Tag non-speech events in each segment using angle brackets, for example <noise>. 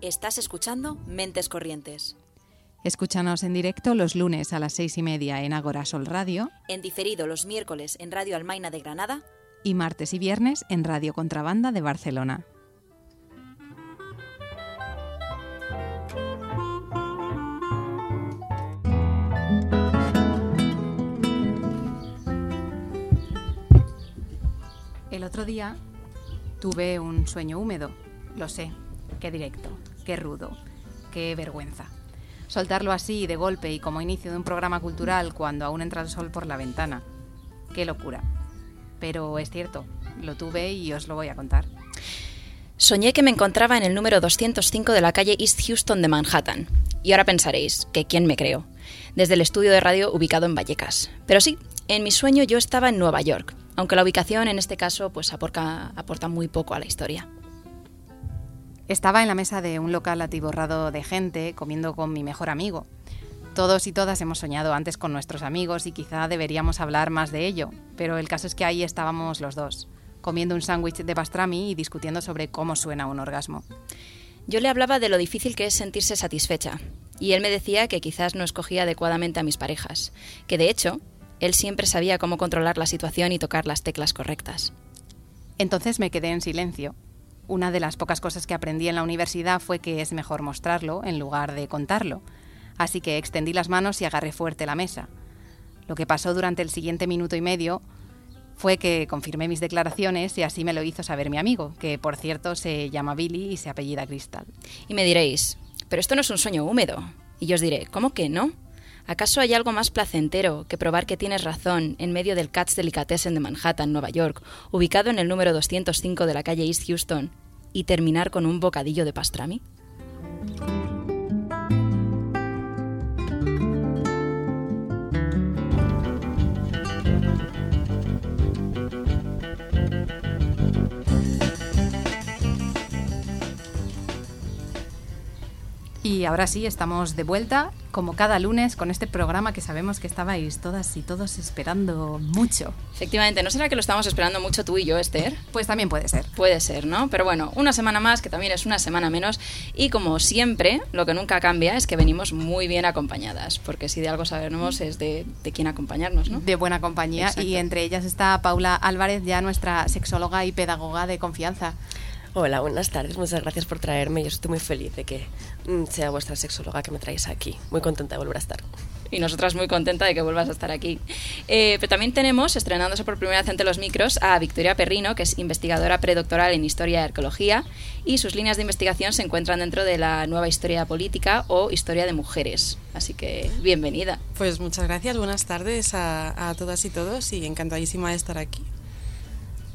Estás escuchando Mentes Corrientes. Escúchanos en directo los lunes a las seis y media en Agora Sol Radio. En diferido los miércoles en Radio Almaina de Granada. Y martes y viernes en Radio Contrabanda de Barcelona. Otro día tuve un sueño húmedo. Lo sé, qué directo, qué rudo, qué vergüenza. Soltarlo así, de golpe y como inicio de un programa cultural cuando aún entra el sol por la ventana. Qué locura. Pero es cierto, lo tuve y os lo voy a contar. Soñé que me encontraba en el número 205 de la calle East Houston de Manhattan. Y ahora pensaréis, que quién me creo, desde el estudio de radio ubicado en Vallecas. Pero sí, en mi sueño yo estaba en Nueva York, aunque la ubicación en este caso pues aporta, aporta muy poco a la historia. Estaba en la mesa de un local atiborrado de gente, comiendo con mi mejor amigo. Todos y todas hemos soñado antes con nuestros amigos y quizá deberíamos hablar más de ello, pero el caso es que ahí estábamos los dos, comiendo un sándwich de pastrami y discutiendo sobre cómo suena un orgasmo. Yo le hablaba de lo difícil que es sentirse satisfecha, y él me decía que quizás no escogía adecuadamente a mis parejas, que de hecho, él siempre sabía cómo controlar la situación y tocar las teclas correctas. Entonces me quedé en silencio, una de las pocas cosas que aprendí en la universidad fue que es mejor mostrarlo en lugar de contarlo, así que extendí las manos y agarré fuerte la mesa. Lo que pasó durante el siguiente minuto y medio fue que confirmé mis declaraciones y así me lo hizo saber mi amigo, que por cierto se llama Billy y se apellida Crystal. Y me diréis, pero esto no es un sueño húmedo. Y yo os diré, ¿cómo que no? ¿Acaso hay algo más placentero que probar que tienes razón en medio del Katz Delicatessen de Manhattan, Nueva York, ubicado en el número 205 de la calle East Houston, y terminar con un bocadillo de pastrami? Y ahora sí, estamos de vuelta, como cada lunes, con este programa que sabemos que estabais todas y todos esperando mucho. Efectivamente, ¿no será que lo estamos esperando mucho tú y yo, Esther? Pues también puede ser. Puede ser, ¿no? Pero bueno, una semana más, que también es una semana menos. Y como siempre, lo que nunca cambia es que venimos muy bien acompañadas, porque si de algo sabemos es de, de quién acompañarnos, ¿no? De buena compañía. Y entre ellas está Paula Álvarez, ya nuestra sexóloga y pedagoga de confianza. Hola, buenas tardes. Muchas gracias por traerme. Yo estoy muy feliz de que mm, sea vuestra sexóloga que me traéis aquí. Muy contenta de volver a estar. Y nosotras muy contenta de que vuelvas a estar aquí. Eh, pero también tenemos, estrenándose por primera vez ante los micros, a Victoria Perrino, que es investigadora predoctoral en Historia y Arqueología, y sus líneas de investigación se encuentran dentro de la nueva historia política o historia de mujeres. Así que, bienvenida. Pues muchas gracias, buenas tardes a, a todas y todos y encantadísima de estar aquí.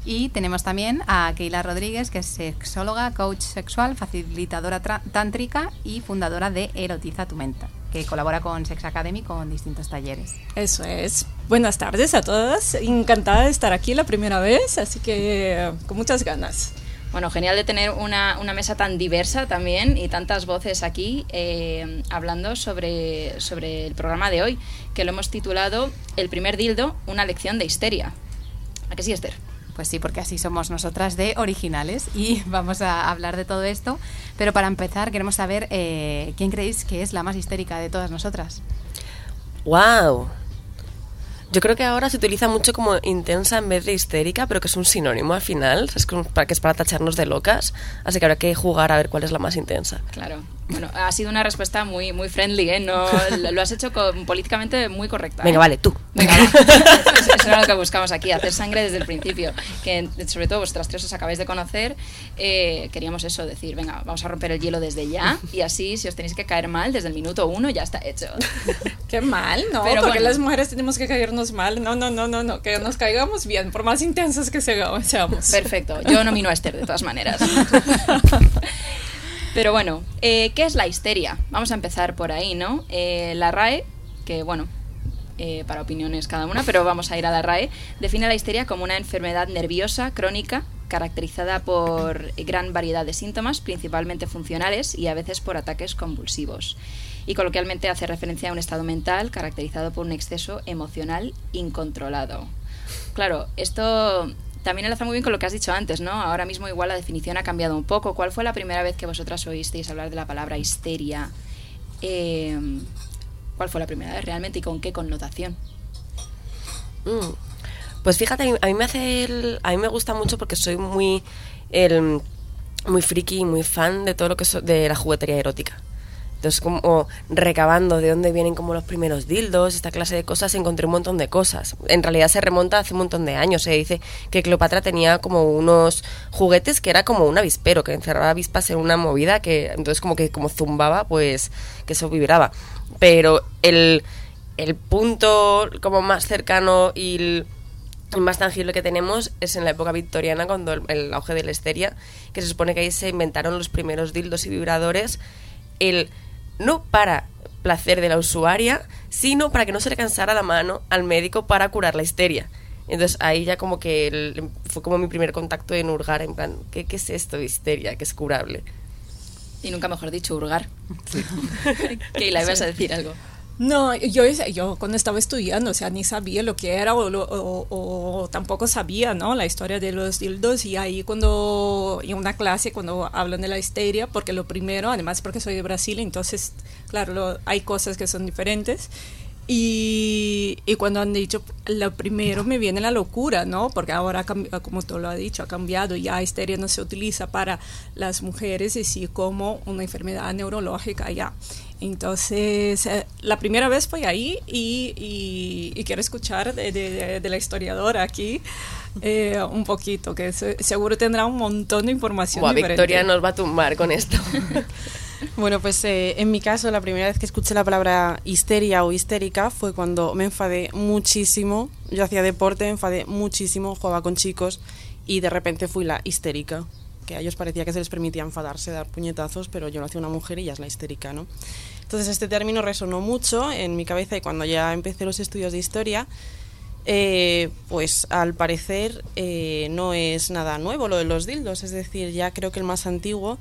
Y tenemos también a Keila Rodríguez, que es sexóloga, coach sexual, facilitadora tántrica y fundadora de Erotiza tu mente, que colabora con Sex Academy con distintos talleres. Eso es. Buenas tardes a todas. Encantada de estar aquí la primera vez, así que con muchas ganas. Bueno, genial de tener una, una, mesa tan diversa también y tantas voces aquí eh, hablando sobre, sobre el programa de hoy, que lo hemos titulado El primer dildo, una lección de histeria. ¿A qué sí, Esther? Pues sí, porque así somos nosotras de originales y <laughs> vamos a hablar de todo esto. Pero para empezar queremos saber eh, quién creéis que es la más histérica de todas nosotras. ¡Wow! Yo creo que ahora se utiliza mucho como intensa en vez de histérica, pero que es un sinónimo al final, es que es para tacharnos de locas, así que habrá que jugar a ver cuál es la más intensa. Claro. Bueno, ha sido una respuesta muy muy friendly, ¿eh? No, <laughs> lo has hecho con, políticamente muy correcta. Venga, ¿eh? vale, tú. Venga, <laughs> eso, eso era lo que buscamos aquí, hacer sangre desde el principio. Que sobre todo vuestras tres os acabáis de conocer, eh, queríamos eso, decir, venga, vamos a romper el hielo desde ya y así, si os tenéis que caer mal, desde el minuto uno ya está hecho. <laughs> Qué mal, ¿no? Pero Porque bueno. las mujeres tenemos que caernos mal. No, no, no, no, no. Que nos caigamos bien, por más intensas que seamos. Perfecto. Yo nomino a Esther de todas maneras. <laughs> Pero bueno, eh, ¿qué es la histeria? Vamos a empezar por ahí, ¿no? Eh, la RAE, que bueno, eh, para opiniones cada una, pero vamos a ir a la RAE, define la histeria como una enfermedad nerviosa crónica caracterizada por gran variedad de síntomas, principalmente funcionales y a veces por ataques convulsivos. Y coloquialmente hace referencia a un estado mental caracterizado por un exceso emocional incontrolado. Claro, esto también enlaza muy bien con lo que has dicho antes, ¿no? Ahora mismo igual la definición ha cambiado un poco. ¿Cuál fue la primera vez que vosotras oísteis hablar de la palabra histeria? Eh, ¿Cuál fue la primera vez realmente y con qué connotación? Mm. Pues fíjate, a mí me hace el- a mí me gusta mucho porque soy muy el, muy friki y muy fan de todo lo que es de la juguetería erótica. Entonces, como recabando de dónde vienen como los primeros dildos, esta clase de cosas, encontré un montón de cosas. En realidad se remonta hace un montón de años. Se dice que Cleopatra tenía como unos juguetes que era como un avispero, que encerraba avispas en una movida que entonces como que como zumbaba, pues que eso vibraba. Pero el, el punto como más cercano y más tangible que tenemos es en la época victoriana, cuando el, el auge de la histeria, que se supone que ahí se inventaron los primeros dildos y vibradores, el no para placer de la usuaria, sino para que no se le cansara la mano al médico para curar la histeria. Entonces ahí ya como que el- fue como mi primer contacto en hurgar, en plan, ¿qué, qué es esto de histeria? que es curable? Y nunca mejor dicho, hurgar. Keila, <laughs> ibas a decir algo. No, yo, yo cuando estaba estudiando, o sea, ni sabía lo que era o, tampoco sabía, ¿no? La historia de los dildos y ahí cuando, en una clase, cuando hablan de la histeria, porque lo primero, además porque soy de Brasil, entonces, claro, lo- hay cosas que son diferentes. Y, y cuando han dicho, lo primero me viene la locura, ¿no? Porque ahora, como tú lo has dicho, ha cambiado. Ya histeria no se utiliza para las mujeres, y sí como una enfermedad neurológica ya. Entonces, eh, la primera vez fue ahí y, y- y quiero escuchar de, de- de- de la historiadora aquí eh, un poquito, que se- seguro tendrá un montón de información. Diferente. Victoria nos va a tumbar con esto. <laughs> Bueno, pues eh, en mi caso la primera vez que escuché la palabra histeria o histérica fue cuando me enfadé muchísimo. Yo hacía deporte, me enfadé muchísimo, jugaba con chicos y de repente fui la histérica. Que a ellos parecía que se les permitía enfadarse, dar puñetazos, pero yo lo hacía una mujer y ya es la histérica, ¿no? Entonces este término resonó mucho en mi cabeza y cuando ya empecé los estudios de historia, eh, pues al parecer eh, no es nada nuevo lo de los dildos, es decir, ya creo que el más antiguo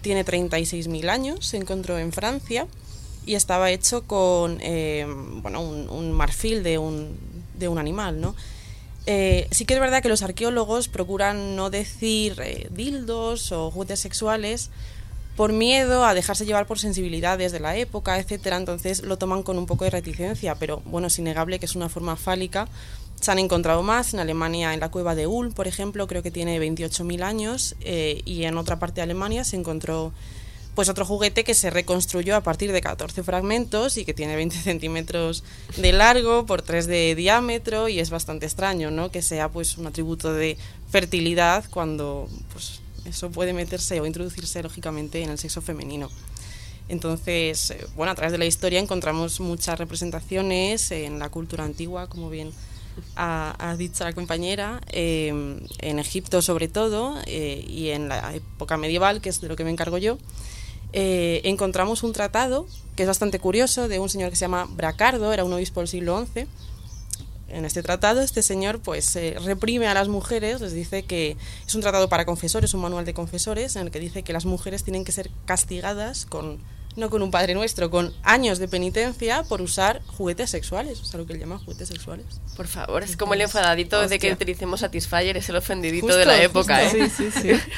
tiene 36.000 años, se encontró en Francia y estaba hecho con eh, bueno, un, marfil de un, de un animal, ¿no? Eh, sí que es verdad que los arqueólogos procuran no decir eh, dildos o juguetes sexuales por miedo a dejarse llevar por sensibilidades de la época, etcétera, entonces lo toman con un poco de reticencia, pero bueno, es innegable que es una forma fálica. Se han encontrado más en Alemania, en la cueva de Ulm, por ejemplo, creo que tiene 28.000 años, eh, y en otra parte de Alemania se encontró pues otro juguete que se reconstruyó a partir de 14 fragmentos y que tiene 20 <laughs> centímetros de largo por 3 de diámetro y es bastante extraño, ¿no? Que sea pues un atributo de fertilidad cuando pues eso puede meterse o introducirse lógicamente en el sexo femenino. Entonces, eh, bueno, a través de la historia encontramos muchas representaciones en la cultura antigua, como bien ha, ha dicho la compañera, eh, en Egipto sobre todo, eh, y en la época medieval, que es de lo que me encargo yo, eh, encontramos un tratado que es bastante curioso de un señor que se llama Bracardo, era un obispo del siglo XI. En este tratado, este señor pues eh, reprime a las mujeres, les dice que es un tratado para confesores, un manual de confesores, en el que dice que las mujeres tienen que ser castigadas con no con un Padre Nuestro, con años de penitencia por usar juguetes sexuales, o sea, lo que él llama juguetes sexuales. Por favor, es como el enfadadito de que Hostia. utilicemos Satisfyer, es el ofendidito Justo, de la época, justo. ¿eh? Sí, sí, sí. <laughs>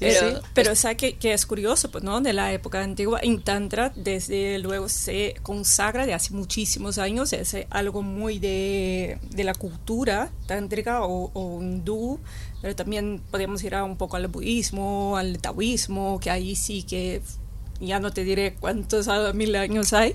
Pero- Pero, pero ¿sabe que, que es curioso, pues, ¿no? De la época antigua, en Tantra, desde luego se consagra de hace muchísimos años, es algo muy de, de la cultura tántrica o, o hindú, pero también podemos ir a un poco al budismo, al taoísmo, que ahí sí que ya no te diré cuántos ah, mil años hay,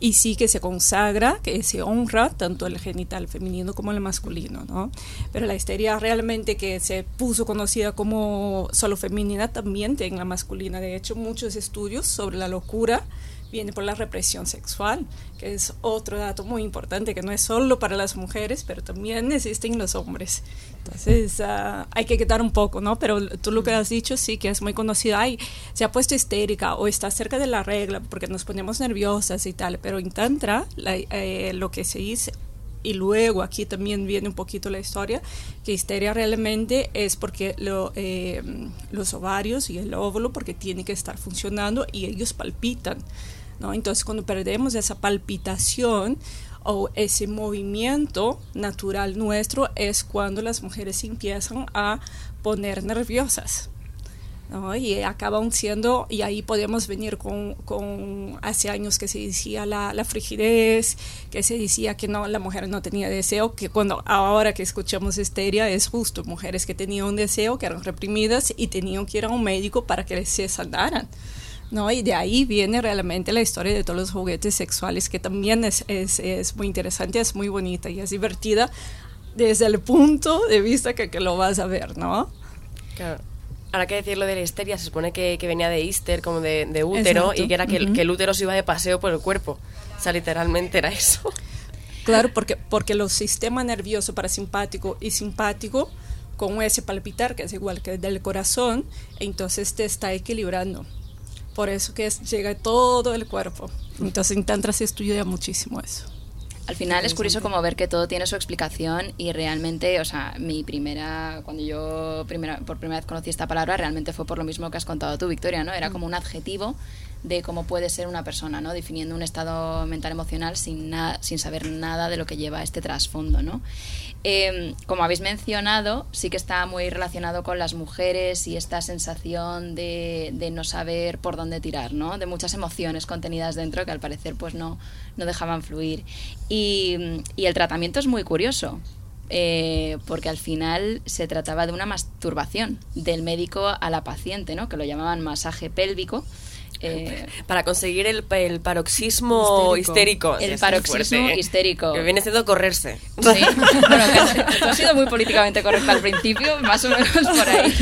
y sí que se consagra, que se honra tanto el genital femenino como el masculino, ¿no? Pero la histeria realmente que se puso conocida como solo femenina también tiene la masculina. De hecho, muchos estudios sobre la locura vienen por la represión sexual, que es otro dato muy importante, que no es solo para las mujeres, pero también existen los hombres. Entonces, ah, hay que quitar un poco, ¿no? Pero tú lo que has dicho, sí, que es muy conocido. Ay, se ha puesto histérica o está cerca de la regla porque nos ponemos nerviosas y tal. Pero en Tantra, la- eh, lo que se dice, y luego aquí también viene un poquito la historia, que histeria realmente es porque lo, eh, los ovarios y el óvulo, porque tiene que estar funcionando y ellos palpitan. ¿No? Entonces, cuando perdemos esa palpitación o ese movimiento natural nuestro, es cuando las mujeres empiezan a poner nerviosas. y acaban siendo, y ahí podemos venir con, hace años que se decía la, la, frigidez, que se decía que no, la mujer no tenía deseo, que cuando ahora que escuchamos histeria es justo, mujeres que tenían un deseo, que eran reprimidas y tenían que ir a un médico para que se sanaran. ¿No? Y de ahí viene realmente la historia de todos los juguetes sexuales, que también es, es, es muy interesante, es muy bonita y es divertida desde el punto de vista que, que lo vas a ver, ¿no? Claro. Ahora que decir lo de la histeria, se supone que, que venía de Easter, como de, de útero, Exacto. y que era que, uh -huh. que, el útero se iba de paseo por el cuerpo. O sea, literalmente era eso. Claro, porque, porque los sistemas nervioso parasimpático y simpático, con ese palpitar, que es igual que el del corazón, entonces te está equilibrando. Por eso que es, llega todo el cuerpo. Entonces en Tantra se estudia muchísimo eso. Al final es curioso como ver que todo tiene su explicación y realmente, o sea, mi primera, cuando yo primera, por primera vez conocí esta palabra, realmente fue por lo mismo que has contado tú, Victoria, ¿no? Era como un adjetivo de cómo puede ser una persona, ¿no? Definiendo un estado mental emocional sin, sin saber nada de lo que lleva este trasfondo, ¿no? Eh, como habéis mencionado, sí que está muy relacionado con las mujeres y esta sensación de, de, no saber por dónde tirar, ¿no? De muchas emociones contenidas dentro que al parecer pues no, no dejaban fluir. Y, y el tratamiento es muy curioso, eh, porque al final se trataba de una masturbación del médico a la paciente, ¿no? Que lo llamaban masaje pélvico. Eh, para conseguir el, el paroxismo histérico. histérico. El paroxismo fuerte, histérico. Que viene siendo correrse. Sí, bueno, que ha sido muy políticamente correcto al principio, más o menos por ahí.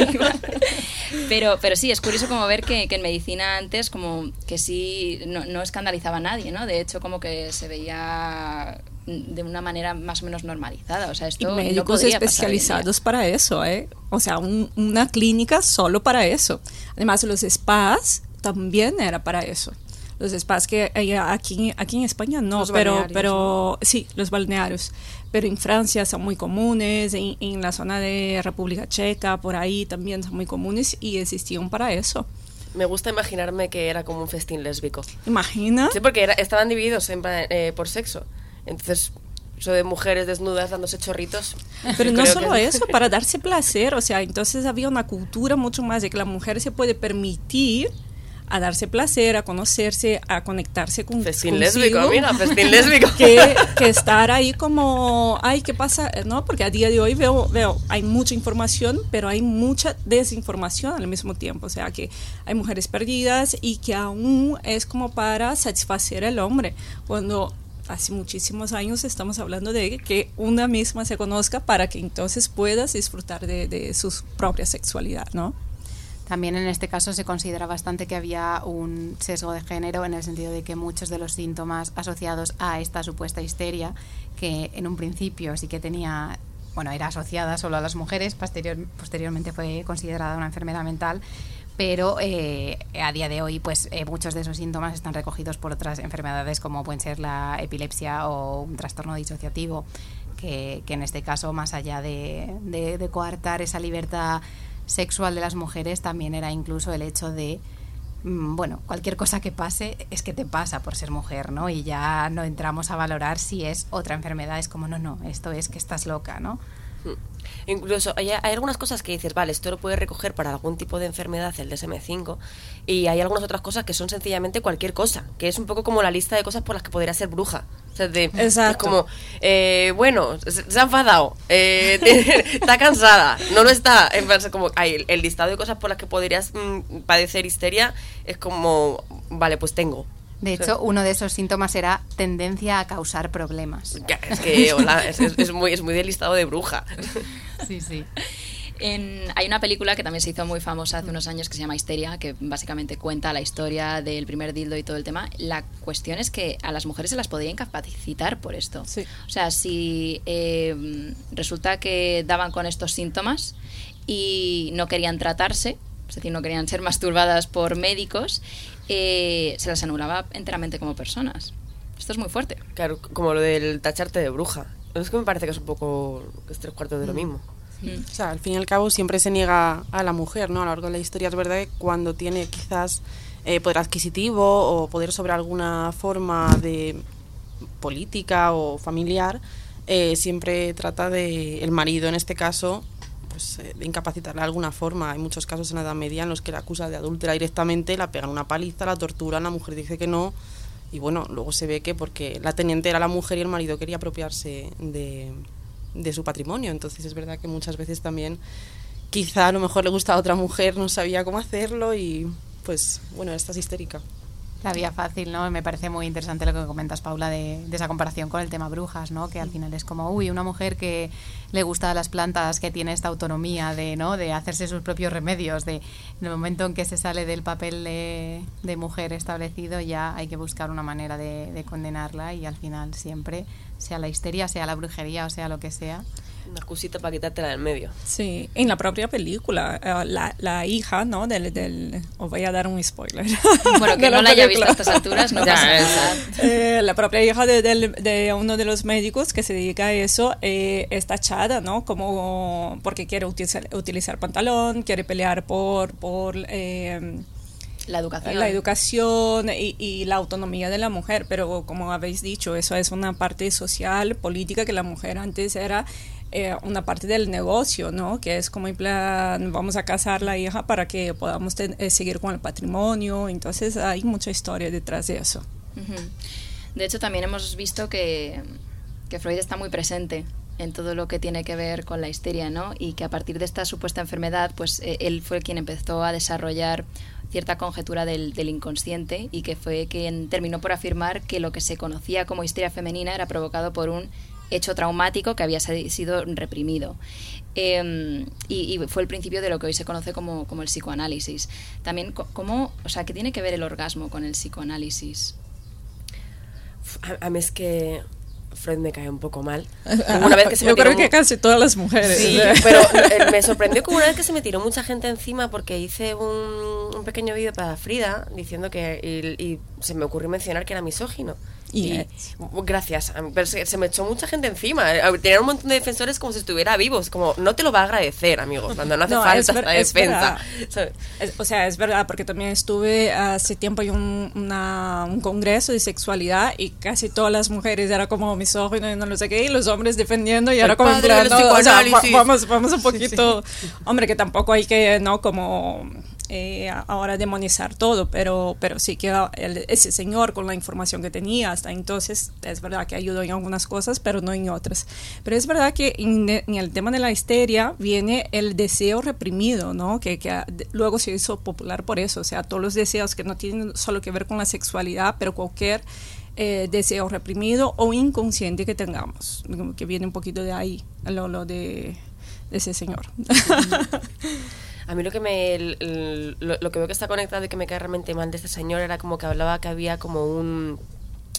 Pero, pero sí, es curioso como ver que, que en medicina antes como que sí no, no, escandalizaba a nadie, ¿no? De hecho, como que se veía de una manera más o menos normalizada. O sea, esto y médicos no especializados para eso, ¿eh? O sea, un, una clínica solo para eso. Además, los spas también era para eso. Los spas que hay aquí, aquí en España no, los pero, pero sí, los balnearios. Pero en Francia son muy comunes, en, en, la zona de República Checa, por ahí también son muy comunes y existían para eso. Me gusta imaginarme que era como un festín lésbico. ¿Imagina? Sí, porque era, estaban divididos en, eh, por sexo. Entonces, eso de mujeres desnudas dándose chorritos. <laughs> Pero no solo que... eso, <laughs> para darse placer, o sea, entonces había una cultura mucho más de que la mujer se puede permitir a darse placer, a conocerse, a conectarse con festín lésbico, mira, festín <laughs> lésbico. Que, que, estar ahí como, ay, ¿qué pasa? ¿No? Porque a día de hoy veo, veo, hay mucha información, pero hay mucha desinformación al mismo tiempo. O sea, que hay mujeres perdidas y que aún es como para satisfacer al hombre. Cuando hace muchísimos años estamos hablando de que una misma se conozca para que entonces puedas disfrutar de, de su propia sexualidad, ¿no? También en este caso se considera bastante que había un sesgo de género en el sentido de que muchos de los síntomas asociados a esta supuesta histeria, que en un principio sí que tenía, bueno, era asociada solo a las mujeres, posterior, posteriormente fue considerada una enfermedad mental, pero eh, a día de hoy pues eh, muchos de esos síntomas están recogidos por otras enfermedades como pueden ser la epilepsia o un trastorno disociativo, que, que en este caso, más allá de, de, de coartar esa libertad sexual de las mujeres también era incluso el hecho de bueno, cualquier cosa que pase es que te pasa por ser mujer, ¿no? Y ya no entramos a valorar si es otra enfermedad, es como, no, no, esto es que estás loca, ¿no? Incluso hay, hay, algunas cosas que dices, vale, esto lo puede recoger para algún tipo de enfermedad el DSM-5 y hay algunas otras cosas que son sencillamente cualquier cosa, que es un poco como la lista de cosas por las que podría ser bruja. O sea, de, Exacto. Es como, eh, bueno, se ha enfadado, eh, <laughs> está cansada, no lo está. Como, hay el, listado de cosas por las que podrías mmm, padecer histeria es como, vale, pues tengo. De hecho, uno de esos síntomas era tendencia a causar problemas. Es que, hola, es, es, es, muy, es muy del listado de bruja. Sí, sí. En, hay una película que también se hizo muy famosa hace unos años que se llama Histeria, que básicamente cuenta la historia del primer dildo y todo el tema. La cuestión es que a las mujeres se las podía incapacitar por esto. Sí. O sea, si eh, resulta que daban con estos síntomas y no querían tratarse, es decir, no querían ser masturbadas por médicos, eh, se las anulaba enteramente como personas. Esto es muy fuerte. Claro, como lo del tacharte de bruja. Es que me parece que es un poco, es tres cuartos de lo mismo. O sea, al fin y al cabo siempre se niega a la mujer, ¿no? A lo largo de la historia es verdad que cuando tiene quizás eh, poder adquisitivo o poder sobre alguna forma de política o familiar, eh, siempre trata de el marido en este caso pues, eh, de alguna forma. Hay muchos casos en la Edad Media en los que la acusa de adúltera directamente, la pegan una paliza, la torturan, la mujer dice que no. Y bueno, luego se ve que porque la teniente era la mujer y el marido quería apropiarse de, de su patrimonio. Entonces es verdad que muchas veces también quizá a lo mejor le gusta a otra mujer, no sabía cómo hacerlo y pues bueno, esta es histérica. La vía fácil, ¿no? Me parece muy interesante lo que comentas, Paula, de, de, esa comparación con el tema brujas, ¿no? Que al final es como, uy, una mujer que le gusta las plantas, que tiene esta autonomía de, ¿no? De hacerse sus propios remedios, de en el momento en que se sale del papel de, de mujer establecido ya hay que buscar una manera de, de condenarla y al final siempre, sea la histeria, sea la brujería o sea lo que sea, una excusita para quitártela del medio. Sí, en la propia película, uh, la, la, hija, ¿no? Del, del, os voy a dar un spoiler. Bueno, que <laughs> no la, haya visto a estas alturas, no <laughs> pasa nada. Eh, la propia hija de, de, de, uno de los médicos que se dedica a eso eh, está echada, ¿no? Como porque quiere utilizar, utilizar pantalón, quiere pelear por... por eh, la educación. La educación y, y, la autonomía de la mujer, pero como habéis dicho, eso es una parte social, política, que la mujer antes era eh, una parte del negocio, ¿no? Que es como en plan, vamos a casar la hija para que podamos ten, eh, seguir con el patrimonio. Entonces hay mucha historia detrás de eso. Uh -huh. De hecho, también hemos visto que, que Freud está muy presente en todo lo que tiene que ver con la histeria, ¿no? Y que a partir de esta supuesta enfermedad, pues eh, él fue quien empezó a desarrollar cierta conjetura del, del, inconsciente y que fue quien terminó por afirmar que lo que se conocía como histeria femenina era provocado por un hecho traumático que había sido reprimido. Eh, y, y, fue el principio de lo que hoy se conoce como, como el psicoanálisis. También, ¿cómo, o sea, ¿qué tiene que ver el orgasmo con el psicoanálisis? A, a mí es que Freud me cae un poco mal. <laughs> Una vez que se Yo creo que casi todas las mujeres. Sí, <laughs> pero eh, <laughs> me sorprendió como una vez que se me tiró mucha gente encima porque hice un, un pequeño vídeo para Frida diciendo que. Y, y, se me ocurrió mencionar que era misógino. Y, y gracias, pero se, se, me echó mucha gente encima. Tenía un montón de defensores como si estuviera vivo. Como, no te lo va a agradecer, amigo, cuando no hace no, falta ver, la defensa. Es, o sea, es verdad, porque también estuve hace tiempo en un, una, un congreso de sexualidad y casi todas las mujeres era como misógino y no lo sé qué, y los hombres defendiendo y era como plan, no, o sea, vamos, vamos un poquito, sí, sí. hombre, que tampoco hay que, ¿no? Como eh, ahora demonizar todo, pero, pero sí que el, ese señor con la información que tenía hasta entonces es verdad que ayudó en algunas cosas, pero no en otras. Pero es verdad que en, en el tema de la histeria viene el deseo reprimido, ¿no? Que, que, luego se hizo popular por eso, o sea, todos los deseos que no tienen solo que ver con la sexualidad, pero cualquier eh, deseo reprimido o inconsciente que tengamos, que viene un poquito de ahí, lo, lo de, de ese señor. <laughs> <laughs> A mí lo que me el, lo, lo, que veo que está conectado y que me cae realmente mal de este señor era como que hablaba que había como un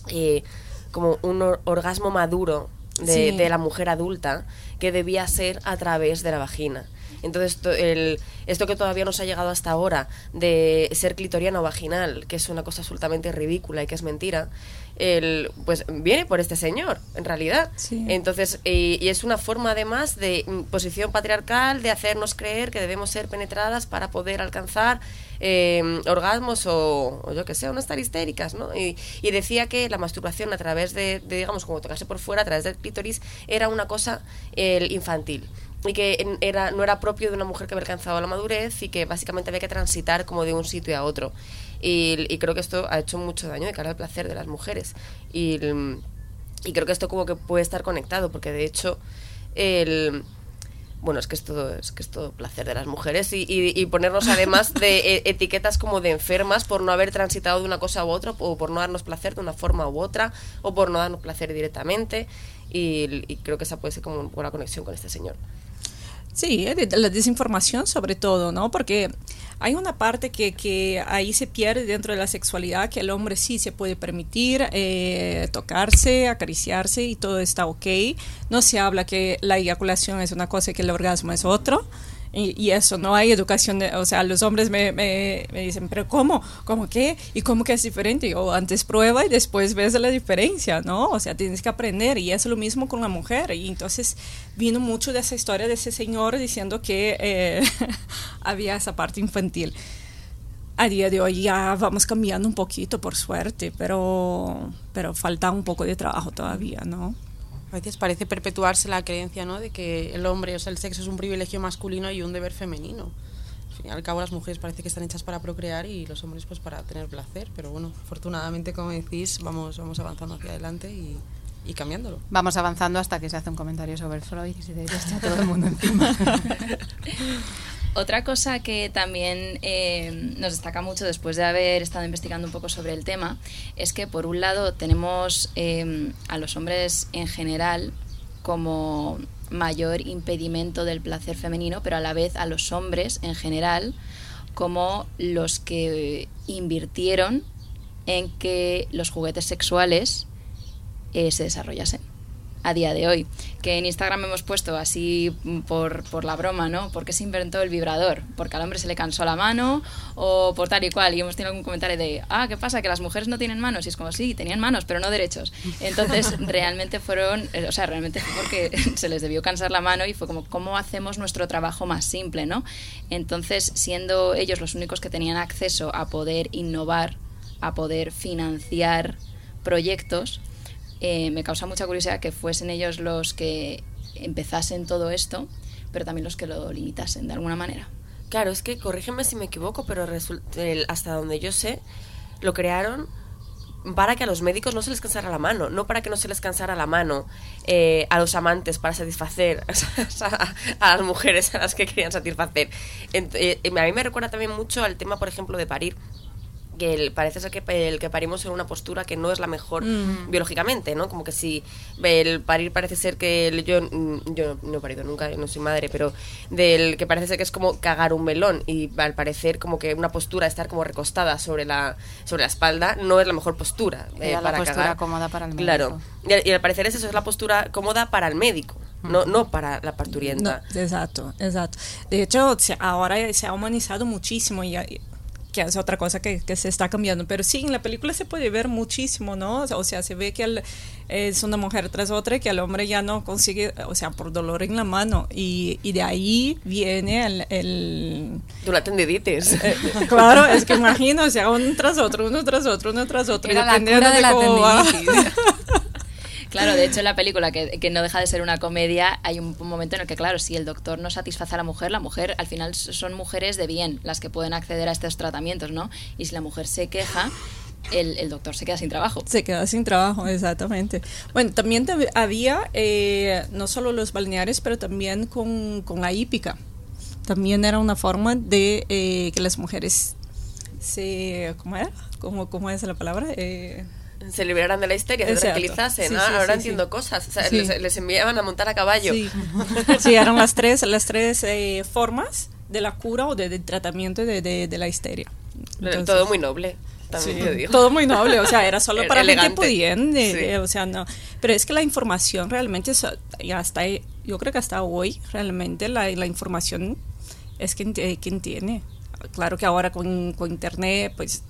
eh, como un or orgasmo maduro de, sí. de, la mujer adulta que debía ser a través de la vagina. Entonces, el, esto que todavía nos ha llegado hasta ahora de ser clitoriano vaginal, que es una cosa absolutamente ridícula y que es mentira, el, pues viene por este señor, en realidad. Sí. Entonces, y, y, es una forma además de posición patriarcal de hacernos creer que debemos ser penetradas para poder alcanzar eh, orgasmos o, o, yo que sé, no estar histéricas, ¿no? Y, y, decía que la masturbación a través de, de, digamos, como tocarse por fuera, a través del clítoris, era una cosa el, infantil y que era, no era propio de una mujer que había alcanzado la madurez y que básicamente había que transitar como de un sitio a otro. Y, y creo que esto ha hecho mucho daño de cara al placer de las mujeres. Y, y creo que esto como que puede estar conectado, porque de hecho el bueno, es que es todo, es que es todo placer de las mujeres y, y, y ponernos además <laughs> de e, etiquetas como de enfermas por no haber transitado de una cosa u otra o por no darnos placer de una forma u otra o por no darnos placer directamente y, y creo que esa puede ser como una buena conexión con este señor. Sí, la desinformación sobre todo, ¿no? Porque hay una parte que, que ahí se pierde dentro de la sexualidad, que el hombre sí se puede permitir eh, tocarse, acariciarse y todo está ok. No se habla que la eyaculación es una cosa y que el orgasmo es otro. Y, eso, no hay educación, o sea, los hombres me, me, me, dicen, pero ¿cómo? ¿Cómo qué? ¿Y cómo que es diferente? O antes prueba y después ves la diferencia, ¿no? O sea, tienes que aprender y es lo mismo con la mujer. Y entonces vino mucho de esa historia de ese señor diciendo que eh, <laughs> había esa parte infantil. A día de hoy ya vamos cambiando un poquito, por suerte, pero, pero falta un poco de trabajo todavía, ¿no? A veces parece perpetuarse la creencia, ¿no? De que el hombre, o sea, el sexo es un privilegio masculino y un deber femenino. Al fin y al cabo las mujeres parece que están hechas para procrear y los hombres pues para tener placer, pero bueno, afortunadamente como decís, vamos, vamos avanzando hacia adelante y, y cambiándolo. Vamos avanzando hasta que se hace un comentario sobre Freud y se te echa todo el mundo encima. <laughs> Otra cosa que también eh, nos destaca mucho después de haber estado investigando un poco sobre el tema es que por un lado tenemos eh, a los hombres en general como mayor impedimento del placer femenino, pero a la vez a los hombres en general como los que invirtieron en que los juguetes sexuales eh, se desarrollasen a día de hoy. Que en Instagram hemos puesto así por, por la broma, ¿no? ¿Por qué se inventó el vibrador? ¿Porque al hombre se le cansó la mano? ¿O por tal y cual? Y hemos tenido algún comentario de, ah, ¿qué pasa? ¿Que las mujeres no tienen manos? Y es como, sí, tenían manos, pero no derechos. Entonces, <laughs> realmente fueron, eh, o sea, realmente fue porque <laughs> se les debió cansar la mano y fue como, ¿cómo hacemos nuestro trabajo más simple, ¿no? Entonces, siendo ellos los únicos que tenían acceso a poder innovar, a poder financiar proyectos, eh, me causa mucha curiosidad que fuesen ellos los que empezasen todo esto, pero también los que lo limitasen de alguna manera. Claro, es que corrígeme si me equivoco, pero hasta donde yo sé, lo crearon para que a los médicos no se les cansara la mano, no para que no se les cansara la mano eh, a los amantes para satisfacer <laughs> a, las mujeres a las que querían satisfacer. Eh, a mí me recuerda también mucho al tema, por ejemplo, de parir que parece ser que el que parimos en una postura que no es la mejor mm. biológicamente, ¿no? Como que si el parir parece ser que yo, mm, yo no he parido nunca, no soy madre, pero del que parece ser que es como cagar un melón y al parecer como que una postura, estar como recostada sobre la, sobre la espalda, no es la mejor postura eh, para la postura cómoda para el médico. Claro, y, al parecer eso es la postura cómoda para el médico. No, no para la parturienta. exacto, exacto. De hecho, ahora se ha humanizado muchísimo y que es otra cosa que, que, se está cambiando. Pero sí, en la película se puede ver muchísimo, ¿no? O sea, se ve que es una mujer tras otra y que el hombre ya no consigue, o sea, por dolor en la mano. Y, y de ahí viene el... el Tú la tendiditis. Eh, claro, es que imagino, o sea, uno tras otro, uno tras otro, uno tras otro. Era la cura de, la tendinitis. <laughs> Claro, de hecho <laughs> en la película, que, que, no deja de ser una comedia, hay un, momento en el que, claro, si el doctor no satisface a la mujer, la mujer al final son mujeres de bien las que pueden acceder a estos tratamientos, ¿no? Y si la mujer se queja, el, el, doctor se queda sin trabajo. Se queda sin trabajo, exactamente. Bueno, también había eh, no solo los balnearios, pero también con, con la hípica. También era una forma de eh, que las mujeres se... ¿Cómo era? ¿Cómo, cómo es la palabra? Eh, se liberaran de la histeria, se tranquilizasen. Ahora entiendo cosas. les, enviaban a montar a caballo. <laughs> Sí, eran las tres, las tres eh, formas de la cura o de, tratamiento de, de, la histeria. todo muy noble. Todo muy noble, o sea, era <laughs> solo para gente pudiente, o sea, no. Pero es que la información realmente, hasta, yo creo que hasta hoy, realmente la, la información es quien, quien tiene. Claro que ahora con, con internet, pues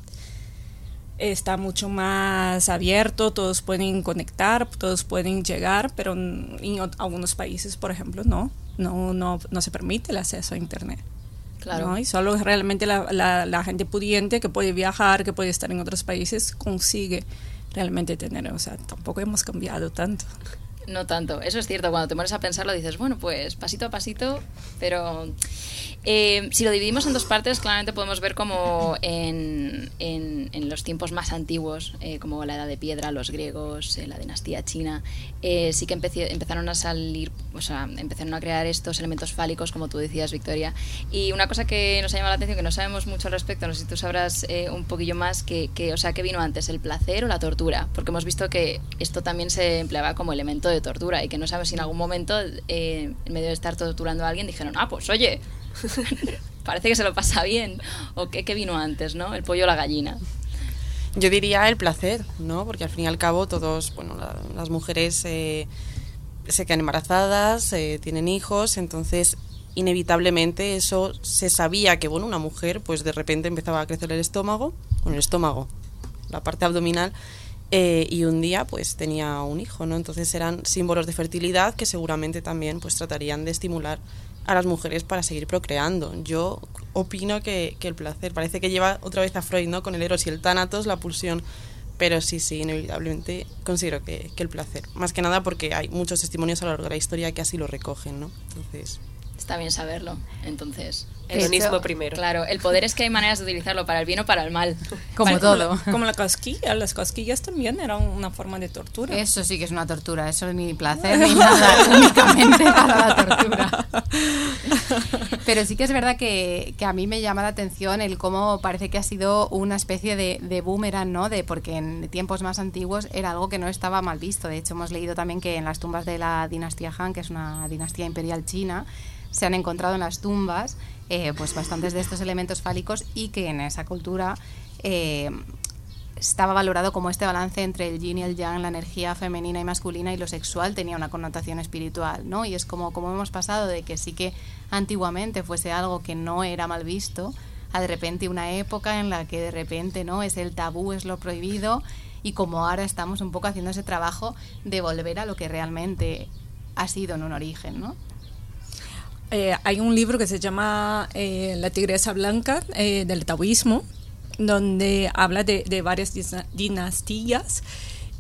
está mucho más abierto, todos pueden conectar, todos pueden llegar, pero en algunos países, por ejemplo, no, no, no, no se permite el acceso a Internet. Claro. Y solo realmente la, la, la, gente pudiente que puede viajar, que puede estar en otros países, consigue realmente tener, o sea, tampoco hemos cambiado tanto. No tanto, eso es cierto, cuando te pones a pensarlo dices, bueno, pues pasito a pasito, pero eh, si lo dividimos en dos partes, claramente podemos ver como en, en, los tiempos más antiguos, eh, como la Edad de Piedra, los griegos, eh, la dinastía china, sí que empezaron a salir, o sea, empezaron a crear estos elementos fálicos, como tú decías, Victoria. Y una cosa que nos ha llamado la atención, que no sabemos mucho al respecto, no sé si tú sabrás un poquillo más, que, que, o sea, ¿qué vino antes, el placer o la tortura? Porque hemos visto que esto también se empleaba como elemento de tortura y que no sabemos si en algún momento, en medio de estar torturando a alguien, dijeron, ah, pues oye, <laughs> parece que se lo pasa bien. ¿O qué, vino antes, no? El pollo o la gallina. Yo diría el placer, ¿no? Porque al fin y al cabo todos, bueno, las mujeres eh, se quedan embarazadas, eh, tienen hijos, entonces inevitablemente eso se sabía que, bueno, una mujer pues de repente empezaba a crecer el estómago, con el estómago, la parte abdominal, eh, y un día pues tenía un hijo, ¿no? Entonces eran símbolos de fertilidad que seguramente también pues tratarían de estimular a las mujeres para seguir procreando. Yo opino que, que el placer, parece que lleva otra vez a Freud, ¿no? Con el eros y el tánatos, la pulsión pero sí, sí, inevitablemente considero que, que, el placer. Más que nada porque hay muchos testimonios a lo largo de la historia que así lo recogen, ¿no? Entonces... Está bien saberlo, entonces. El hedonismo primero. Claro, el poder es que hay maneras de utilizarlo para el bien o para el mal. <laughs> Como todo. Como la, <laughs> como la cosquilla, las cosquillas también eran una forma de tortura. Eso sí que es una tortura, eso es ni placer <laughs> ni nada, es únicamente para la tortura. Pero sí que es verdad que, que a mí me llama la atención el cómo parece que ha sido una especie de, de boomerang, ¿no? De, porque en tiempos más antiguos era algo que no estaba mal visto. De hecho, hemos leído también que en las tumbas de la dinastía Han, que es una dinastía imperial china, se han encontrado en las tumbas eh, pues bastantes de estos elementos fálicos y que en esa cultura eh, estaba valorado como este balance entre el yin y el yang, la energía femenina y masculina y lo sexual tenía una connotación espiritual, ¿no? Y es como, como hemos pasado de que sí que antiguamente fuese algo que no era mal visto, a de repente una época en la que de repente no es el tabú, es lo prohibido y como ahora estamos un poco haciendo ese trabajo de volver a lo que realmente ha sido en un origen, ¿no? Eh, hay un libro que se llama eh, La Tigresa Blanca eh, del Taoísmo, donde habla de, varias dinastías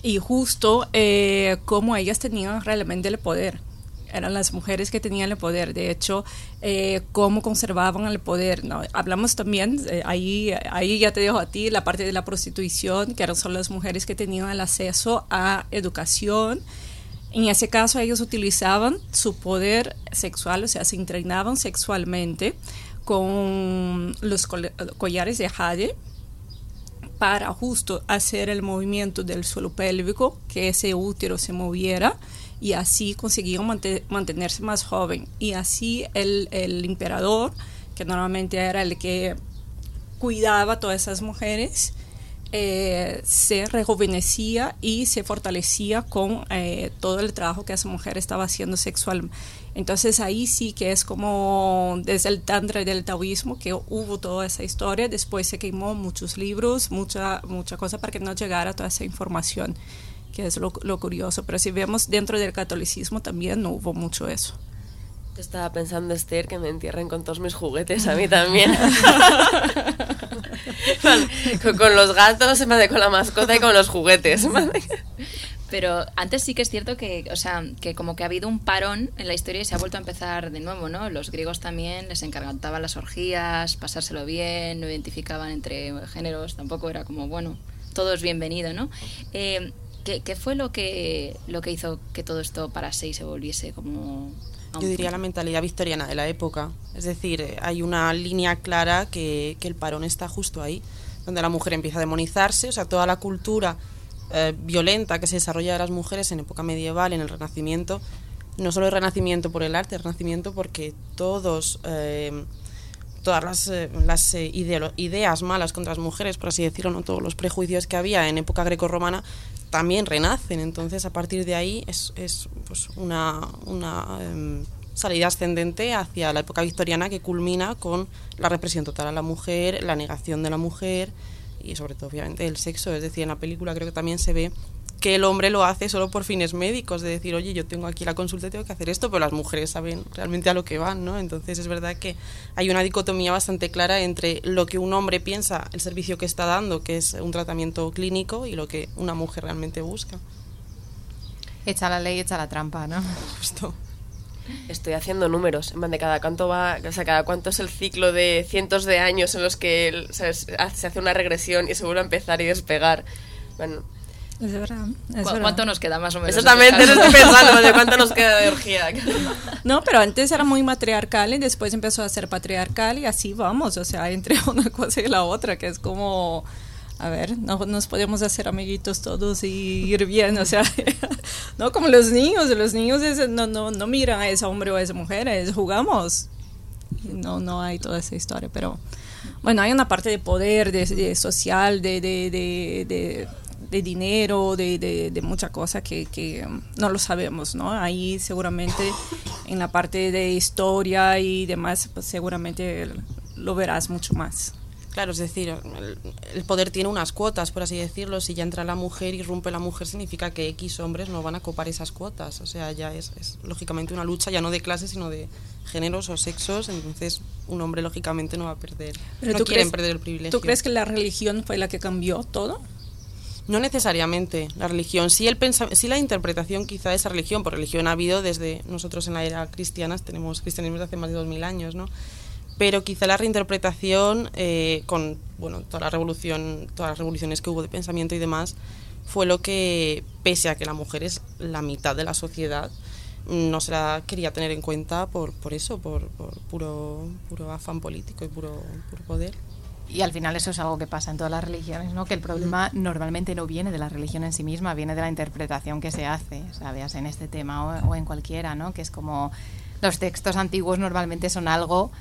y justo eh, cómo ellas tenían realmente el poder. Eran las mujeres que tenían el poder. De hecho, eh, cómo conservaban el poder. ¿no? Hablamos también, ahí, ahí ya te dejo a ti, la parte de la prostitución, que eran solo las mujeres que tenían el acceso a educación. En ese caso ellos utilizaban su poder sexual, o sea, se entrenaban sexualmente con los col- collares de jade para justo hacer el movimiento del suelo pélvico, que ese útero se moviera y así conseguían mante- mantenerse más joven. Y así el, el emperador, que normalmente era el que cuidaba a todas esas mujeres, eh, se rejuvenecía y se fortalecía con eh, todo el trabajo que esa mujer estaba haciendo sexual. Entonces ahí sí que es como desde el tantra del taoísmo que hubo toda esa historia, después se quemó muchos libros, mucha, mucha cosa para que no llegara toda esa información, que es lo, lo curioso. Pero si vemos dentro del catolicismo también no hubo mucho eso. Yo estaba pensando, Esther, que me entierren con todos mis juguetes, a mí también. <laughs> con, con los gatos, madre, con la mascota y con los juguetes. Pero antes sí que es cierto que, o sea, que como que ha habido un parón en la historia y se ha vuelto a empezar de nuevo, ¿no? Los griegos también les encantaban las orgías, pasárselo bien, no identificaban entre géneros, tampoco era como, bueno, todo es bienvenido, ¿no? Eh, ¿qué, qué fue lo que, lo que hizo que todo esto parase y se volviese como... Yo diría la mentalidad victoriana de la época. Es decir, eh, hay una línea clara que, que el parón está justo ahí, donde la mujer empieza a demonizarse, o sea, toda la cultura eh, violenta que se desarrolla de las mujeres en época medieval, en el Renacimiento, no solo el Renacimiento por el arte, el Renacimiento porque todos... eh, todas las, las ideas malas contra las mujeres, por así decirlo, no todos los prejuicios que había en época grecorromana también renacen. Entonces, a partir de ahí es, es pues, una, una em, salida ascendente hacia la época victoriana que culmina con la represión total a la mujer, la negación de la mujer y sobre todo, obviamente, el sexo. Es decir, en la película creo que también se ve que el hombre lo hace solo por fines médicos, de decir, oye, yo tengo aquí la consulta y tengo que hacer esto, pero las mujeres saben realmente a lo que van, ¿no? Entonces es verdad que hay una dicotomía bastante clara entre lo que un hombre piensa, el servicio que está dando, que es un tratamiento clínico, y lo que una mujer realmente busca. Echa la ley, echa la trampa, ¿no? <laughs> Justo. Estoy haciendo números, en plan de cada cuánto va, o sea, cada cuánto es el ciclo de cientos de años en los que se hace una regresión y se vuelve a empezar y despegar. Bueno, Es verdad. es ¿Cu- verdad. ¿Cuánto nos queda más o menos? exactamente, eso estoy pensando, de cuánto nos queda de orgía. <laughs> No, pero antes era muy matriarcal y después empezó a ser patriarcal y así vamos, o sea, entre una cosa y la otra, que es como, a ver, no nos podemos hacer amiguitos todos y ir bien, o sea, <laughs> no como los niños, los niños es- no, no, no miran a ese hombre o a esa mujer, es jugamos. No, no hay toda esa historia, pero bueno, hay una parte de poder, de, de social, de, de, de, de, dinero, de, de, de muchas cosas que, que no lo sabemos, ¿no? Ahí seguramente en la parte de historia y demás, pues seguramente lo verás mucho más. Claro, es decir, el, el poder tiene unas cuotas, por así decirlo. Si ya entra la mujer y rompe la mujer, significa que X hombres no van a copar esas cuotas. O sea, ya es, es lógicamente una lucha ya no de clases, sino de géneros o sexos. Entonces, un hombre lógicamente no va a perder. Pero no tú quieren crees- perder el privilegio. ¿Tú crees que la religión fue la que cambió todo? No necesariamente la religión, sí, el sí la interpretación quizá de esa religión, por religión ha habido desde nosotros en la era cristiana, tenemos cristianismo desde hace más de 2000 años, ¿no? Pero quizá la reinterpretación eh, con bueno, toda la revolución, todas las revoluciones que hubo de pensamiento y demás, fue lo que, pese a que la mujer es la mitad de la sociedad, no se la quería tener en cuenta por, por eso, por, por puro, puro afán político y puro, puro poder. Y al final eso es algo que pasa en todas las religiones, ¿no? Que el problema normalmente no viene de la religión en sí misma, viene de la interpretación que se hace, ¿sabes? En este tema o, o en cualquiera, ¿no? Que es como los textos antiguos normalmente son algo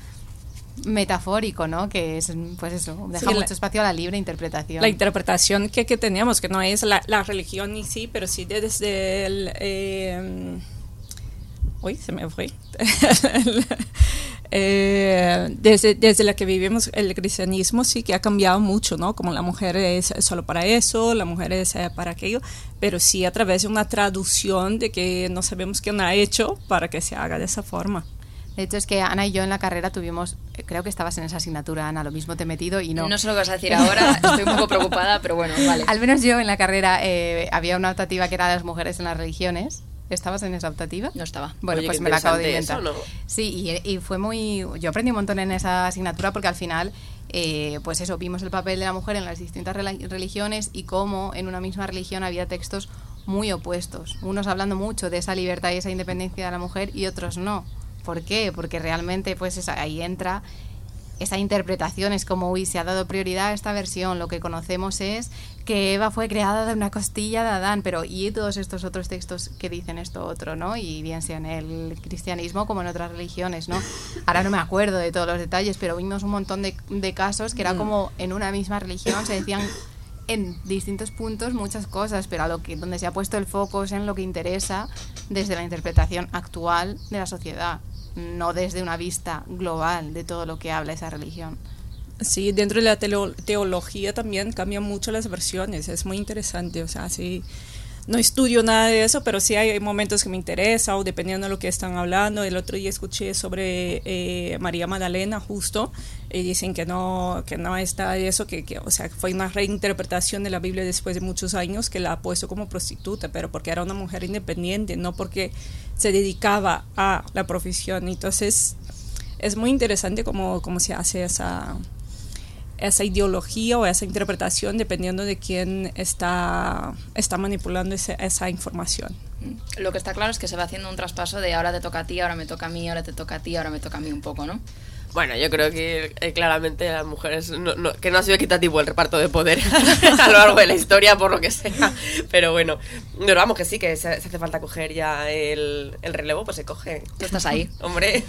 metafórico, ¿no? Que es, pues eso, deja Sí, la- mucho espacio a la libre interpretación. La interpretación que, que teníamos, que no es la, la religión en sí, pero sí de- desde el... eh, uy, se me fue. <laughs> Eh, desde, desde la que vivimos el cristianismo sí que ha cambiado mucho, ¿no? Como la mujer es solo para eso, la mujer es eh, para aquello, pero sí a través de una traducción de que no sabemos quién ha hecho para que se haga de esa forma. De hecho, es que Ana y yo en la carrera tuvimos, eh, creo que estabas en esa asignatura, Ana, lo mismo te he metido y no. No sé lo que vas a decir ahora, <laughs> estoy un poco preocupada, pero bueno, vale. Al menos yo en la carrera eh, había una optativa que era de las mujeres en las religiones. ¿Estabas en esa optativa? No estaba. Bueno, Oye, pues me la acabo de inventar. eso, ¿no? Sí, y, y fue muy... Yo aprendí un montón en esa asignatura porque al final, eh, pues eso, vimos el papel de la mujer en las distintas religiones y cómo en una misma religión había textos muy opuestos. Unos hablando mucho de esa libertad y esa independencia de la mujer y otros no. ¿Por qué? Porque realmente pues esa- ahí entra esa interpretación, es como, uy, se ha dado prioridad a esta versión, lo que conocemos es que Eva fue creada de una costilla de Adán, pero y todos estos otros textos que dicen esto otro, ¿no? Y bien sea en el cristianismo como en otras religiones, ¿no? Ahora no me acuerdo de todos los detalles, pero vimos un montón de, de casos que era como en una misma religión se decían en distintos puntos muchas cosas, pero a lo que donde se ha puesto el foco es en lo que interesa desde la interpretación actual de la sociedad, no desde una vista global de todo lo que habla esa religión. Sí, dentro de la teo- teología también cambian mucho las versiones, es muy interesante, o sea, sí, no estudio nada de eso, pero sí hay momentos que me interesa o dependiendo de lo que están hablando. El otro día escuché sobre eh, María Magdalena justo y dicen que no, que no está eso, que, que, o sea, fue una reinterpretación de la Biblia después de muchos años que la ha puesto como prostituta, pero porque era una mujer independiente, no porque se dedicaba a la profesión. Entonces, es muy interesante cómo, cómo se hace esa, esa ideología o esa interpretación dependiendo de quién está, está manipulando ese- esa información. Lo que está claro es que se va haciendo un traspaso de ahora te toca a ti, ahora me toca a mí, ahora te toca a ti, ahora me toca a mí un poco, ¿no? Bueno, yo creo que eh, claramente las mujeres, no- no- que no ha sido equitativo el reparto de poder <laughs> a lo largo de la historia, por lo que sea. Pero bueno, pero vamos que sí, que se, se hace falta coger ya el, el relevo, pues se coge. Tú estás ahí. <laughs> Hombre,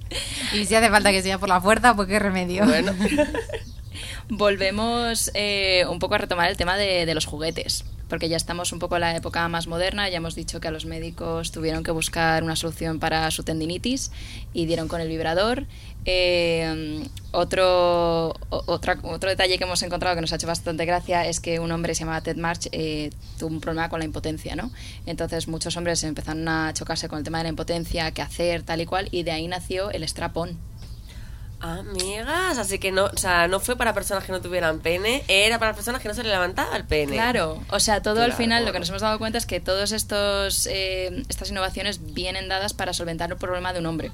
<laughs> Y si hace falta que sea por la fuerza, pues qué remedio. bueno. Volvemos eh, un poco a retomar el tema de, los juguetes, porque ya estamos un poco en la época más moderna, ya hemos dicho que a los médicos tuvieron que buscar una solución para su tendinitis y dieron con el vibrador. Eh, otro, otro detalle que hemos encontrado que nos ha hecho bastante gracia es que un hombre se llamaba Ted March eh, tuvo un problema con la impotencia, ¿no? Entonces muchos hombres empezaron a chocarse con el tema de la impotencia, qué hacer, tal y cual, y de ahí nació el strap-on. Amigas, así que no, o sea, no fue para personas que no tuvieran pene, era para personas que no se le levantaba el pene. Claro, o sea, todo al final lo que nos hemos dado cuenta es que todas estos eh, estas innovaciones vienen dadas para solventar el problema de un hombre.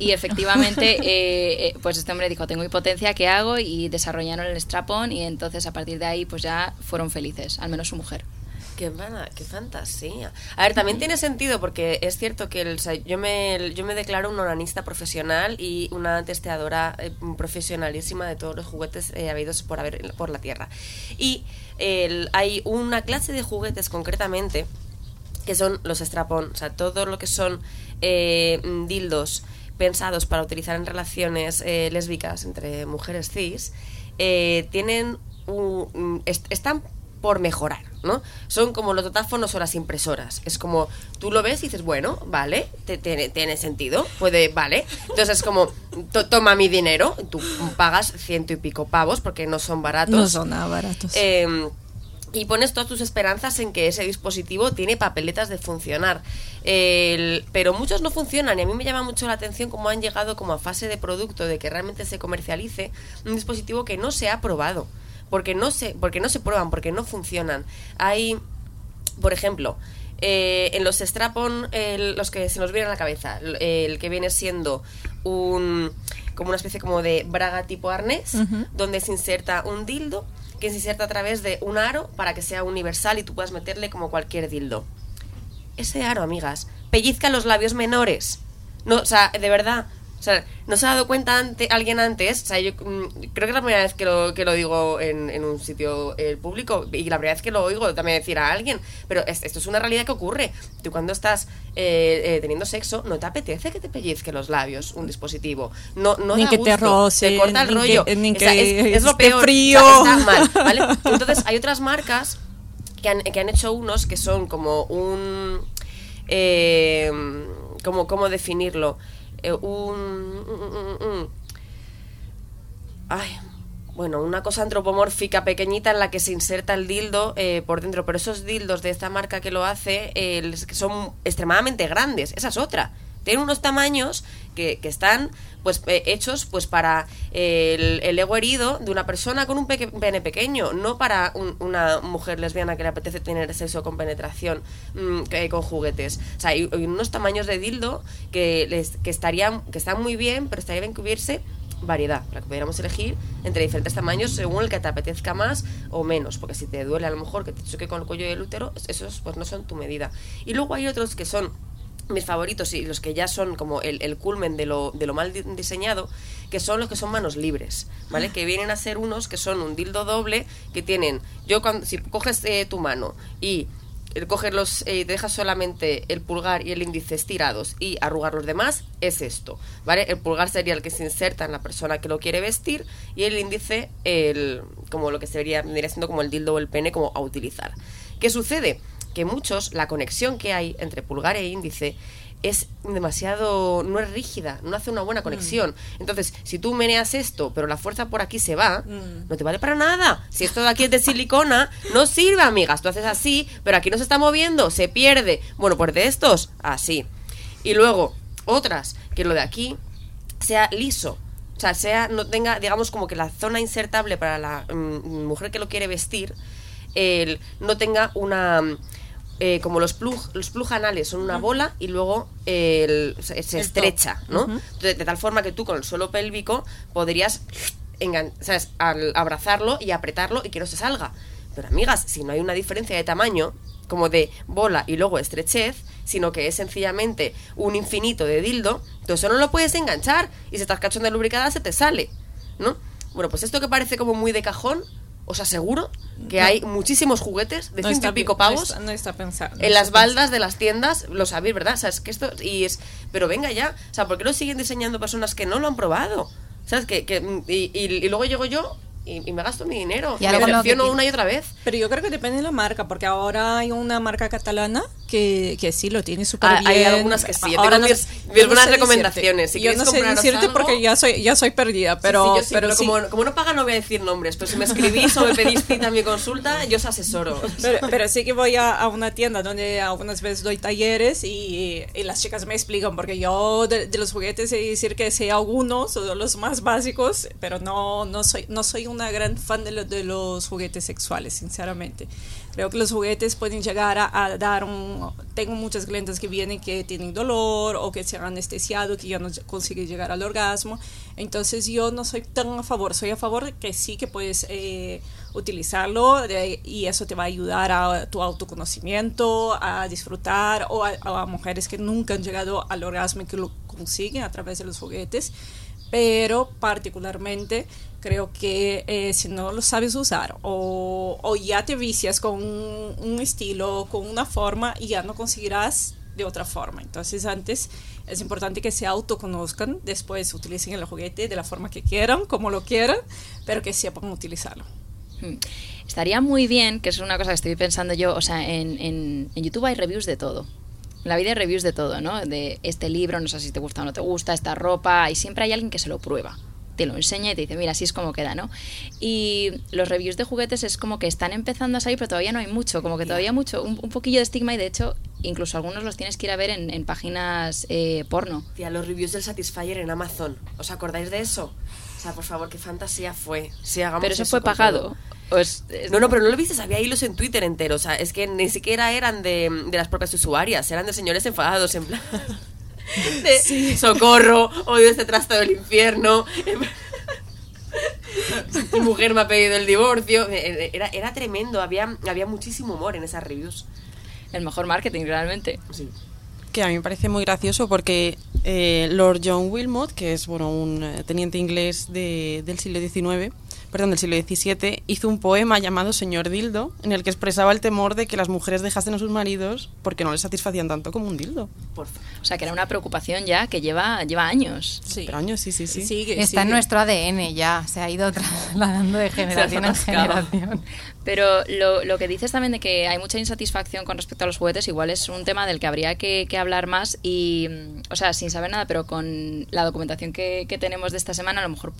Y efectivamente, <laughs> eh, eh, pues este hombre dijo, tengo impotencia, ¿qué hago? Y desarrollaron el strap-on y entonces a partir de ahí pues ya fueron felices, al menos su mujer. Qué, vana- qué fantasía. A ver, también tiene sentido porque es cierto que el- o sea, yo, me, yo me declaro un onanista profesional y una testeadora eh, profesionalísima de todos los juguetes eh, habidos por, haber, por la Tierra. Y el- hay una clase de juguetes concretamente que son los strap-on, o sea, todo lo que son eh, mm, dildos pensados para utilizar en relaciones eh, lésbicas entre mujeres cis, eh, tienen un, un- est- están por mejorar, ¿no? Son como los datáfonos o las impresoras. Es como, tú lo ves y dices, bueno, vale, te- tiene, tiene sentido, puede, vale. Entonces es como, to- toma mi dinero, tú pagas ciento y pico pavos porque no son baratos. No son nada baratos. Eh, y pones todas tus esperanzas en que ese dispositivo tiene papeletas de funcionar. El- pero muchos no funcionan y a mí me llama mucho la atención cómo han llegado como a fase de producto de que realmente se comercialice un dispositivo que no se ha probado. Porque no se, porque no se prueban, porque no funcionan. Hay, por ejemplo, eh, en los strap-on, el- los que se nos vienen a la cabeza, el, el que viene siendo un como una especie como de braga tipo arnés, donde se inserta un dildo que se inserta a través de un aro para que sea universal y tú puedas meterle como cualquier dildo. Ese aro, amigas, pellizca los labios menores. No, o sea, de verdad. O sea, no se ha dado cuenta ante, alguien antes. O sea, yo mm, creo que es la primera vez que lo, que lo digo en, en un sitio eh, público y la primera vez que lo oigo también decir a alguien. Pero es- esto es una realidad que ocurre. Tú cuando estás eh, eh, teniendo sexo, no te apetece que te pellizque los labios un dispositivo. No, no Ni da que te gusto, roce, te corta el ni rollo. que- ni O sea, que es, es lo peor. frío. O sea, está mal, ¿vale? <laughs> Entonces hay otras marcas que han, que han hecho unos que son como un eh, como cómo definirlo Eh, un, ay bueno, una cosa antropomórfica pequeñita en la que se inserta el dildo eh, por dentro, pero esos dildos de esta marca que lo hace eh, son extremadamente grandes, esa es otra. Tienen unos tamaños que, que están pues eh, hechos pues para el, el ego herido de una persona con un pene pequeño, no para un- una mujer lesbiana que le apetece tener sexo con penetración mm, con juguetes. O sea, hay, unos tamaños de dildo que, les, que, estarían, que están muy bien, pero estaría bien que hubiese variedad, para que pudiéramos elegir entre diferentes tamaños según el que te apetezca más o menos, porque si te duele a lo mejor que te choque con el cuello del útero, esos pues no son tu medida. Y luego hay otros que son mis favoritos y los que ya son como el, el culmen de lo, de lo mal di- diseñado, que son los que son manos libres, ¿vale? Que vienen a ser unos que son un dildo doble, que tienen, yo cuando, si coges eh, tu mano y eh, coges los, eh, te dejas solamente el pulgar y el índice estirados y arrugar los demás, es esto, ¿vale? El pulgar sería el que se inserta en la persona que lo quiere vestir y el índice, el, como lo que sería, vendría siendo como el dildo o el pene como a utilizar. ¿Qué sucede? Que muchos, la conexión que hay entre pulgar e índice es demasiado, no es rígida, no hace una buena conexión. Entonces, si tú meneas esto, pero la fuerza por aquí se va, no te vale para nada. Si esto de aquí es de silicona, no sirve, amigas. Tú haces así, pero aquí no se está moviendo, se pierde. Bueno, pues de estos, así. Y luego, otras, que lo de aquí sea liso. O sea, sea, no tenga, digamos, como que la zona insertable para la mm, mujer que lo quiere vestir, el, no tenga una. Eh, como los plug, los plug anales son una bola y luego el- se, se El estrecha. ¿no? De tal forma que tú con el suelo pélvico podrías engan- ¿sabes? Al abrazarlo y apretarlo y que no se salga. Pero amigas, si no hay una diferencia de tamaño, como de bola y luego estrechez, sino que es sencillamente un infinito de dildo, tú eso no lo puedes enganchar y si estás cachonda lubricada se te sale, ¿no? Bueno, pues esto que parece como muy de cajón, os aseguro que No. hay muchísimos juguetes de No ciento y pico pi- pavos No está, pensado. en las baldas de las tiendas, lo sabéis, ¿verdad? O sea, es que esto y es, pero venga ya, o sea, ¿por qué lo siguen diseñando personas que no lo han probado? ¿Sabes? Que, que y, y- y luego llego yo y, y me gasto mi dinero, Y me decepciono una y otra vez. Pero yo creo que depende de la marca, porque ahora hay una marca catalana que, que sí lo tiene súper Ah, bien. hay algunas que sí, yo Ahora tengo mis- mis buenas sé recomendaciones. Si yo no sé decirte algo- porque ya soy, ya soy perdida, pero, Sí, sí, yo sí, pero pero sí. como, como no pagan no voy a decir nombres, pero si me escribís o me pedís cita en mi consulta, yo os asesoro. <laughs> Pero, pero sí que voy a, a una tienda donde algunas veces doy talleres y, y las chicas me explican, porque yo de, de los juguetes sé decir que sé algunos, o los más básicos, pero no, no, soy, no soy una gran fan de, lo- de los juguetes sexuales, sinceramente. Creo que los juguetes pueden llegar a, a dar un... Tengo muchas clientes que vienen que tienen dolor o que se han anestesiado, que ya no consiguen llegar al orgasmo. Entonces yo no soy tan a favor, soy a favor que sí que puedes eh, utilizarlo de- y eso te va a ayudar a tu autoconocimiento, a disfrutar o a, a mujeres que nunca han llegado al orgasmo y que lo consiguen a través de los juguetes. Pero particularmente creo que eh, si no lo sabes usar o, o ya te vicias con un, un estilo, con una forma y ya no conseguirás de otra forma. Entonces antes es importante que se autoconozcan, después utilicen el juguete de la forma que quieran, como lo quieran, pero que sepan utilizarlo. Mm. Estaría muy bien, que es una cosa que estoy pensando yo, o sea, en, en, en YouTube hay reviews de todo. En la vida hay reviews de todo, ¿no? De este libro, no sé si te gusta o no te gusta, esta ropa, y siempre hay alguien que se lo prueba. Te lo enseña y te dice, mira, así es como queda, ¿no? Y los reviews de juguetes es como que están empezando a salir, pero todavía no hay mucho, como que todavía mucho, un, un poquillo de estigma y de hecho, incluso algunos los tienes que ir a ver en, en páginas eh, porno. Tía, los reviews del Satisfyer en Amazon. ¿Os acordáis de eso? O sea, por favor, qué fantasía fue. Si hagamos Pero eso eso fue pagado. es- No, no, pero no lo viste, había hilos en Twitter entero. O sea, es que ni siquiera eran de, de las propias usuarias, eran de señores enfadados, en plan. De socorro, odio este trasto del infierno. Mi mujer me ha pedido el divorcio. Eh, Era, era tremendo, había, había muchísimo humor en esas reviews. el mejor marketing realmente. Sí. que a mí me parece muy gracioso porque eh, Lord John Wilmot, que es bueno un eh, teniente inglés de- del siglo XIX, perdón, del siglo XVII, hizo un poema llamado Señor Dildo, en el que expresaba el temor de que las mujeres dejasen a sus maridos porque no les satisfacían tanto como un dildo. Por. O sea, que era una preocupación ya que lleva, lleva años. Sí. Pero años, sí, sí, sí. Sigue, Está en nuestro ADN ya, se ha ido <laughs> trasladando de generación en generación. Pero lo, lo que dices también de que hay mucha insatisfacción con respecto a los juguetes, igual es un tema del que habría que, que hablar más y, mm, o sea, sin saber nada, pero con la documentación que, que tenemos de esta semana, a lo mejor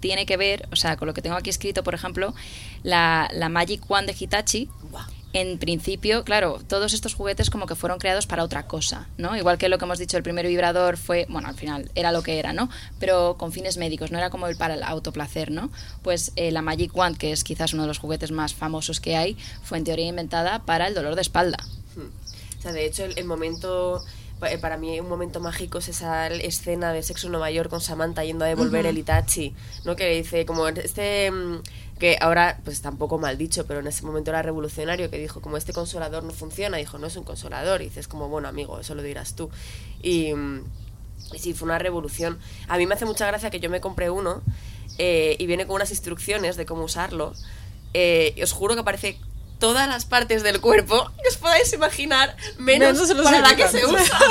tiene que ver, o sea, con lo que tengo aquí escrito, por ejemplo, la, la Magic One de Hitachi. Guau. En principio, claro, todos estos juguetes como que fueron creados para otra cosa, ¿no? Igual que lo que hemos dicho, el primer vibrador fue, bueno, al final era lo que era, ¿no? Pero con fines médicos, no era como el para el autoplacer, ¿no? Pues eh, la Magic Wand, que es quizás uno de los juguetes más famosos que hay, fue en teoría inventada para el dolor de espalda. O sea, de hecho, el, el momento. eh, Para mí, un momento mágico es esa escena de sexo en Nueva York con Samantha yendo a devolver el Itachi, ¿no? Que dice, como este. Que ahora, pues tampoco mal dicho, pero en ese momento era revolucionario, que dijo, como este consolador no funciona, dijo, no es un consolador. Y dices, como, bueno, amigo, eso lo dirás tú. Y. y sí, fue una revolución. A mí me hace mucha gracia que yo me compré uno eh, y viene con unas instrucciones de cómo usarlo. Eh, y os juro que aparece todas las partes del cuerpo que os podáis imaginar, menos, para la que se usa. <laughs>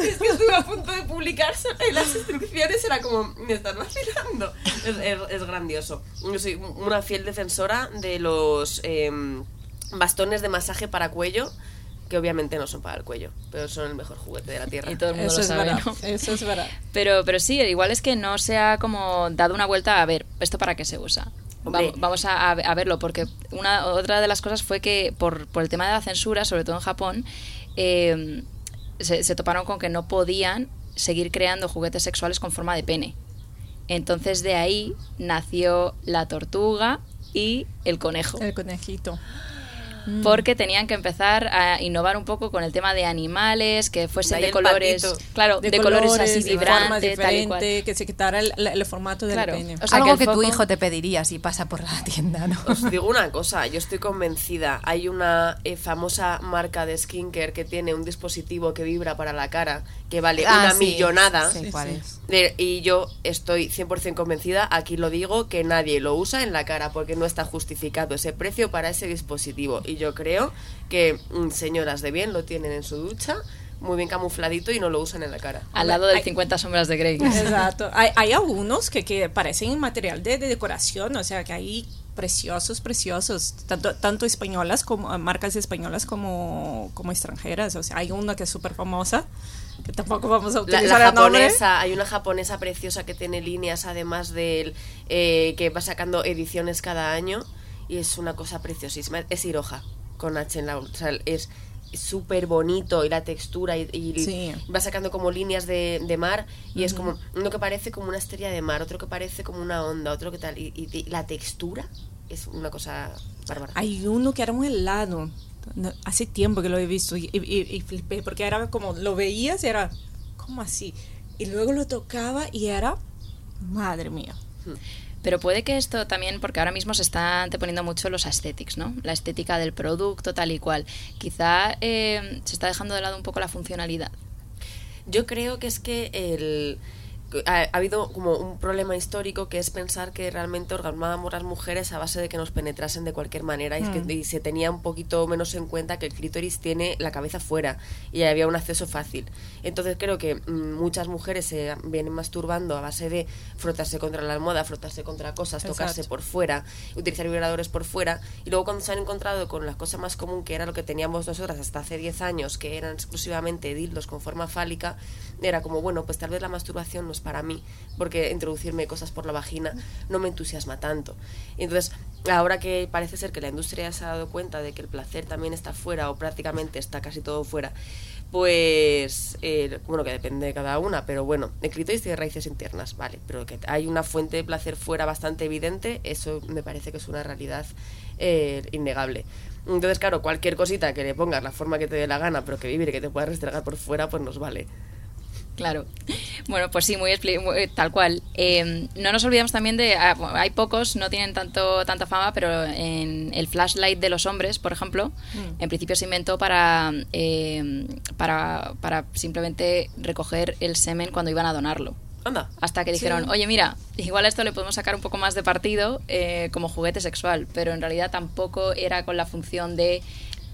es que estuve a punto de publicarse y las instrucciones era como, me están vacilando. Es, es- es grandioso. Yo soy una fiel defensora de los em, bastones de masaje para cuello, que obviamente no son para el cuello, pero son el mejor juguete de la Tierra. Y todo el mundo Eso lo sabe. ¿no? Eso es verdad. Pero, pero sí, igual es que no se ha como dado una vuelta a ver, ¿esto para qué se usa? Hombre. Vamos, vamos a, a verlo, porque una otra de las cosas fue que por, por el tema de la censura, sobre todo en Japón, eh, se, toparon con que no podían seguir creando juguetes sexuales con forma de pene. Entonces de ahí nació la tortuga y el conejo. El conejito. Porque tenían que empezar a innovar un poco con el tema de animales, que fuesen de colores, patito. claro, de, colores, así vibrantes, tal y cual. que se quitara el, el formato del Claro. pene. O sea, Algo que tu hijo te pediría si pasa por la tienda, ¿no? Os digo una cosa, yo estoy convencida. Hay una eh, famosa marca de skincare que tiene un dispositivo que vibra para la cara que vale Ah, una sí, millonada. sí, Sí, ¿cuál sí. es? De- y yo estoy 100% convencida, aquí lo digo, que nadie lo usa en la cara porque no está justificado ese precio para ese dispositivo. Y yo creo que mm, señoras de bien lo tienen en su ducha, muy bien camufladito y no lo usan en la cara. Al lado del Ay. 50 sombras de Grey. Exacto. Hay, hay algunos que, que parecen material de, de decoración, o sea, que hay preciosos, preciosos, tanto, tanto españolas como marcas españolas como, como extranjeras. O sea, hay una que es súper famosa, que tampoco vamos a La, utilizar la nombre. japonesa, hay una japonesa preciosa que tiene líneas además del eh, que va sacando ediciones cada año y es una cosa preciosísima. Es Hiroja con H en la o sea, es súper bonito y la textura y, y Sí. va sacando como líneas de, de mar y es como uno que parece como una estrella de mar, otro que parece como una onda, otro que tal y, y- y la textura es una cosa bárbara. Hay uno que era un helado. Hace tiempo que lo he visto y, flipé porque era como lo veías y era como así y luego lo tocaba y era madre mía Pero puede que esto también, porque ahora mismo se está anteponiendo mucho los aesthetics, ¿no? La estética del producto, tal y cual. Quizá eh, se está dejando de lado un poco la funcionalidad. Yo creo que es que el, ha, ha habido como un problema histórico que es pensar que realmente orgasmábamos las mujeres a base de que nos penetrasen de cualquier manera y, es que- Mm. y se tenía un poquito menos en cuenta que el clítoris tiene la cabeza fuera y había un acceso fácil. Entonces creo que mm, muchas mujeres se vienen masturbando a base de frotarse contra la almohada, frotarse contra cosas, tocarse Exacto. por fuera, utilizar vibradores por fuera y luego cuando se han encontrado con la cosa más común que era lo que teníamos nosotras hasta hace 10 años, que eran exclusivamente dildos con forma fálica, era como, bueno, pues tal vez la masturbación no para mí, porque introducirme cosas por la vagina no me entusiasma tanto. Entonces, ahora que parece ser que la industria se ha dado cuenta de que el placer también está fuera o prácticamente está casi todo fuera, pues, eh, bueno, que depende de cada una, pero bueno, el clítoris tiene raíces internas, vale, pero que hay una fuente de placer fuera bastante evidente, eso me parece que es una realidad eh, innegable. Entonces, claro, cualquier cosita que le pongas la forma que te dé la gana, pero que vivir y que te puedas restregar por fuera, pues nos vale. Claro. Bueno, pues sí, muy, muy- tal cual. Eh, no nos olvidamos también de. ah, hay pocos, no tienen tanto tanta fama, pero en el flashlight de los hombres, por ejemplo, Mm. en principio se inventó para, eh, para, para simplemente recoger el semen cuando iban a donarlo. Anda. Hasta que dijeron, Sí. oye, mira, igual a esto le podemos sacar un poco más de partido eh, como juguete sexual, pero en realidad tampoco era con la función de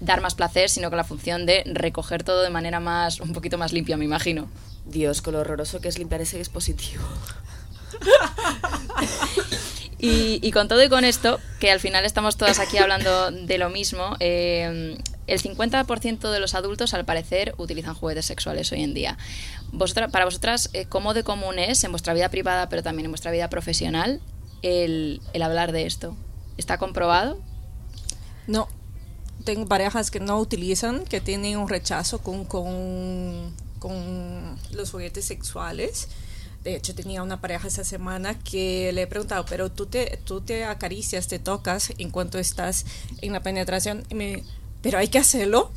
dar más placer, sino con la función de recoger todo de manera más, un poquito más limpia, me imagino. Dios, con lo horroroso que es limpiar ese dispositivo. <laughs> Y, y con todo y con esto, que al final estamos todas aquí hablando de lo mismo, eh, el 50% de los adultos al parecer utilizan juguetes sexuales hoy en día. Vosotras, para vosotras, eh, ¿cómo de común es en vuestra vida privada, pero también en vuestra vida profesional, el, el hablar de esto? ¿Está comprobado? No, tengo parejas que no utilizan, que tienen un rechazo con, con, con los juguetes sexuales. De hecho, tenía una pareja esta semana que le he preguntado, pero tú te, tú te acaricias, te tocas en cuanto estás en la penetración, y me, pero hay que hacerlo.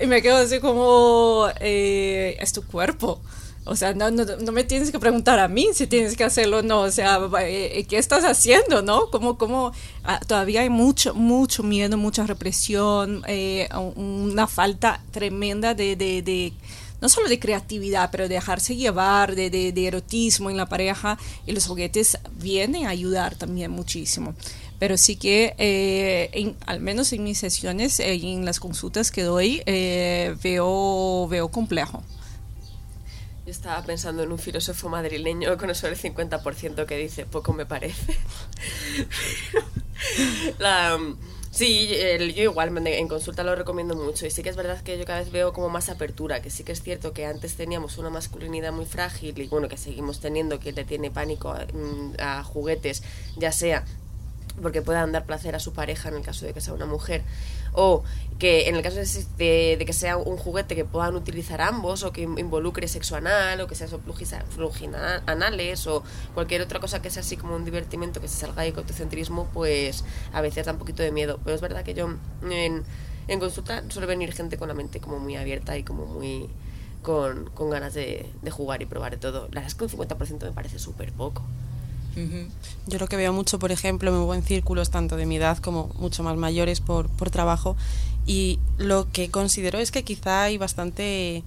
Y me quedo así como, eh, es tu cuerpo. O sea, no, no, no me tienes que preguntar a mí si tienes que hacerlo o no. O sea, eh, ¿qué estás haciendo, no? Como, como ah, todavía hay mucho, mucho miedo, mucha represión, eh, un- una falta tremenda de, de, de- no solo de creatividad, pero de dejarse llevar, de, de, de erotismo en la pareja. Y los juguetes vienen a ayudar también muchísimo. Pero sí que, eh, en- al menos en mis sesiones eh, y en las consultas que doy, eh, veo, veo complejo. Yo estaba pensando en un filósofo madrileño con eso del 50% que dice, poco me parece. <laughs> La, sí, el- yo igual en consulta lo recomiendo mucho y sí que es verdad que yo cada vez veo como más apertura, que sí que es cierto que antes teníamos una masculinidad muy frágil y bueno, que seguimos teniendo, que le tiene pánico mm, a juguetes, ya sea porque puedan dar placer a su pareja en el caso de que sea una mujer. O que en el caso de, de- que sea un juguete que puedan utilizar ambos o que involucre sexo anal o que sea anales o cualquier otra cosa que sea así como un divertimento que se salga de ecocentrismo pues a veces da un poquito de miedo. Pero es verdad que yo en, en consulta suele venir gente con la mente como muy abierta y como muy con, con ganas de, de jugar y probar de todo. La verdad es que un 50% me parece súper poco Yo lo que veo mucho, por ejemplo, me muevo en círculos tanto de mi edad como mucho más mayores por, por trabajo y lo que considero es que quizá hay bastante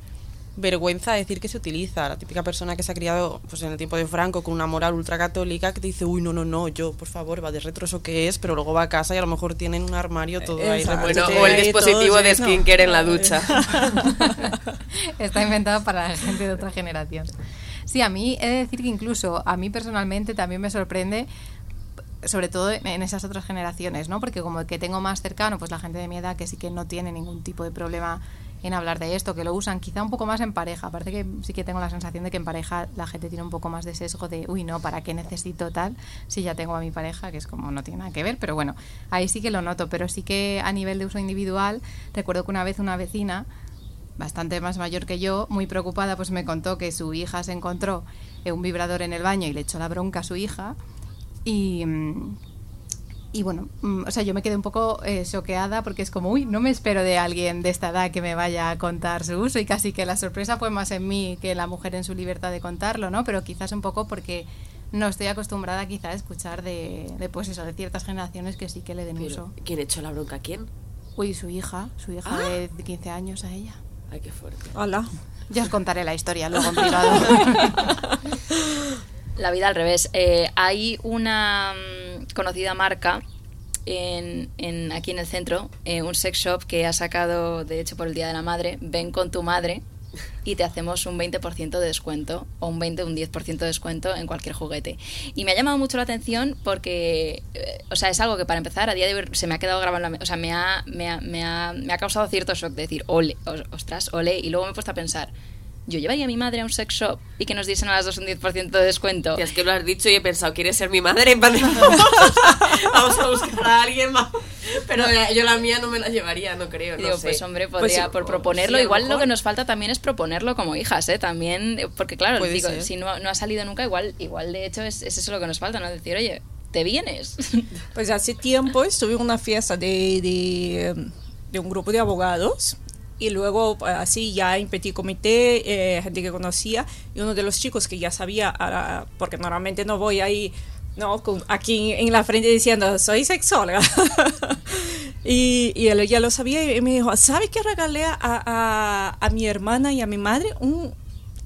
vergüenza decir que se utiliza. La típica persona que se ha criado pues, en el tiempo de Franco con una moral ultracatólica que te dice, uy, no, no, no, yo, por favor, va de retro eso que es, pero luego va a casa y a lo mejor tienen un armario todo ahí. Bueno o el dispositivo todo de skincare en la ducha <laughs> Está inventado para la gente de otra generación. Sí, a mí he de decir que incluso a mí personalmente también me sorprende sobre todo en esas otras generaciones, ¿no? Porque como que tengo más cercano, pues la gente de mi edad que sí que no tiene ningún tipo de problema en hablar de esto, que lo usan quizá un poco más en pareja. Parece que sí que tengo la sensación de que en pareja la gente tiene un poco más de sesgo de, uy, no, ¿para qué necesito tal si ya tengo a mi pareja? Que es como no tiene nada que ver, pero bueno, ahí sí que lo noto, pero sí que a nivel de uso individual, recuerdo que una vez una vecina bastante más mayor que yo, muy preocupada, pues me contó que su hija se encontró eh, un vibrador en el baño y le echó la bronca a su hija. Y, mm, y bueno, mm, o sea, yo me quedé un poco eh, choqueada porque es como, uy, no me espero de alguien de esta edad que me vaya a contar su uso y casi que la sorpresa fue más en mí que en la mujer en su libertad de contarlo, ¿no? Pero quizás un poco porque no estoy acostumbrada quizá a escuchar de, de pues eso, de ciertas generaciones que sí que le den Pero, uso. ¿Quién echó la bronca a quién? Uy, su hija, su hija Ah. de 15 años a ella. Ay, qué fuerte. Hola. Ya os contaré la historia luego en <laughs> privado. La vida al revés. Eh, hay una mm, conocida marca en, en- aquí en el centro, eh, un sex shop que ha sacado, de hecho, por el Día de la Madre, ven con tu madre y te hacemos un 20% de descuento o un 20 un 10% de descuento en cualquier juguete. Y me ha llamado mucho la atención porque, eh, o sea, es algo que para empezar a día de hoy se me ha quedado grabado en la o sea, me ha, me, ha, me, ha, me ha causado cierto shock de decir, ole, os- ostras, ole, y luego me he puesto a pensar, yo llevaría a mi madre a un sex shop y que nos diesen a las dos un 10% de descuento. Tía, es que lo has dicho y he pensado, ¿quieres ser mi madre? <laughs> Vamos a buscar a alguien más. Pero eh, yo la mía no me la llevaría, no creo. Y no digo, sé. pues hombre, podría Pues, por proponerlo. sí, a lo igual lo mejor. que nos falta también es proponerlo como hijas, ¿eh? También, porque claro, Puede digo, ser. si no, no ha salido nunca, igual, igual de hecho es, es eso lo que nos falta, ¿no? Decir, oye, ¿te vienes? Pues hace tiempo estuve en una fiesta de, de, em, de un grupo de abogados y luego pues, así ya en petit comité, eh, gente que conocía y uno de los chicos que ya sabía, ah, porque normalmente no voy ahí, no, con, aquí en la frente diciendo, soy sexóloga. <laughs> y, y él ya lo sabía y me dijo, ¿sabes qué regalé a, a, a mi hermana y a mi madre? Un,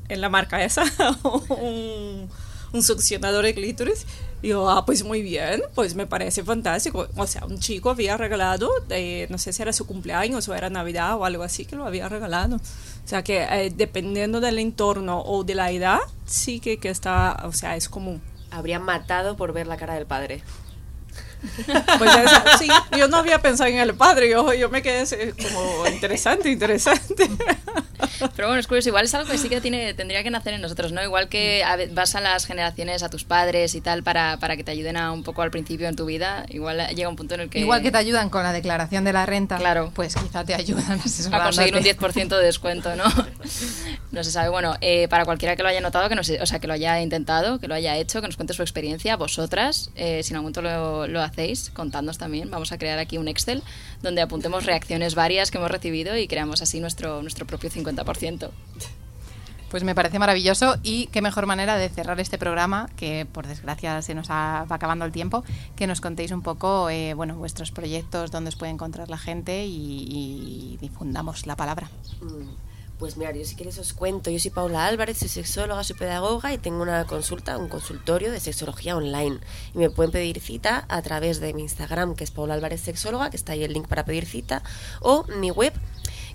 en la marca esa, <laughs> un, un succionador de clítoris. Y yo, ah, pues muy bien, pues me parece fantástico. O sea, un chico había regalado, eh, no sé si era su cumpleaños o era Navidad o algo así, que lo había regalado. O sea, que eh, dependiendo del entorno o de la edad, sí que, que está, o sea, es común. Habrían matado por ver la cara del padre. Pues es- sí, yo no había pensado en el padre, yo, yo me quedé como interesante, interesante. Pero bueno, es curioso, igual es algo que sí que tiene, tendría que nacer en nosotros, ¿no? Igual que a vas a las generaciones, a tus padres y tal, para, para que te ayuden a un poco al principio en tu vida, igual llega un punto en el que... Igual que te ayudan con la declaración de la renta, Claro. pues quizá te ayudan <laughs> a conseguir un asesorándote. 10% de descuento, ¿no? <laughs> No se sabe. Bueno, eh, para cualquiera que lo haya notado, que no sé, o sea, que lo haya intentado, que lo haya hecho, que nos cuente su experiencia, vosotras, eh, si en algún momento lo, lo hacéis, contadnos también. Vamos a crear aquí un Excel donde apuntemos reacciones varias que hemos recibido y creamos así nuestro, nuestro propio 50%. Pues me parece maravilloso y qué mejor manera de cerrar este programa, que por desgracia se nos ha- va acabando el tiempo, que nos contéis un poco eh, bueno, vuestros proyectos, dónde os puede encontrar la gente y, y difundamos la palabra. Mm, Pues mira, yo si queréis os cuento. Yo soy Paula Álvarez, soy sexóloga, soy pedagoga y tengo una consulta, un consultorio de sexología online. Y me pueden pedir cita a través de mi Instagram, que es Paula Álvarez Sexóloga, que está ahí el link para pedir cita, o mi web,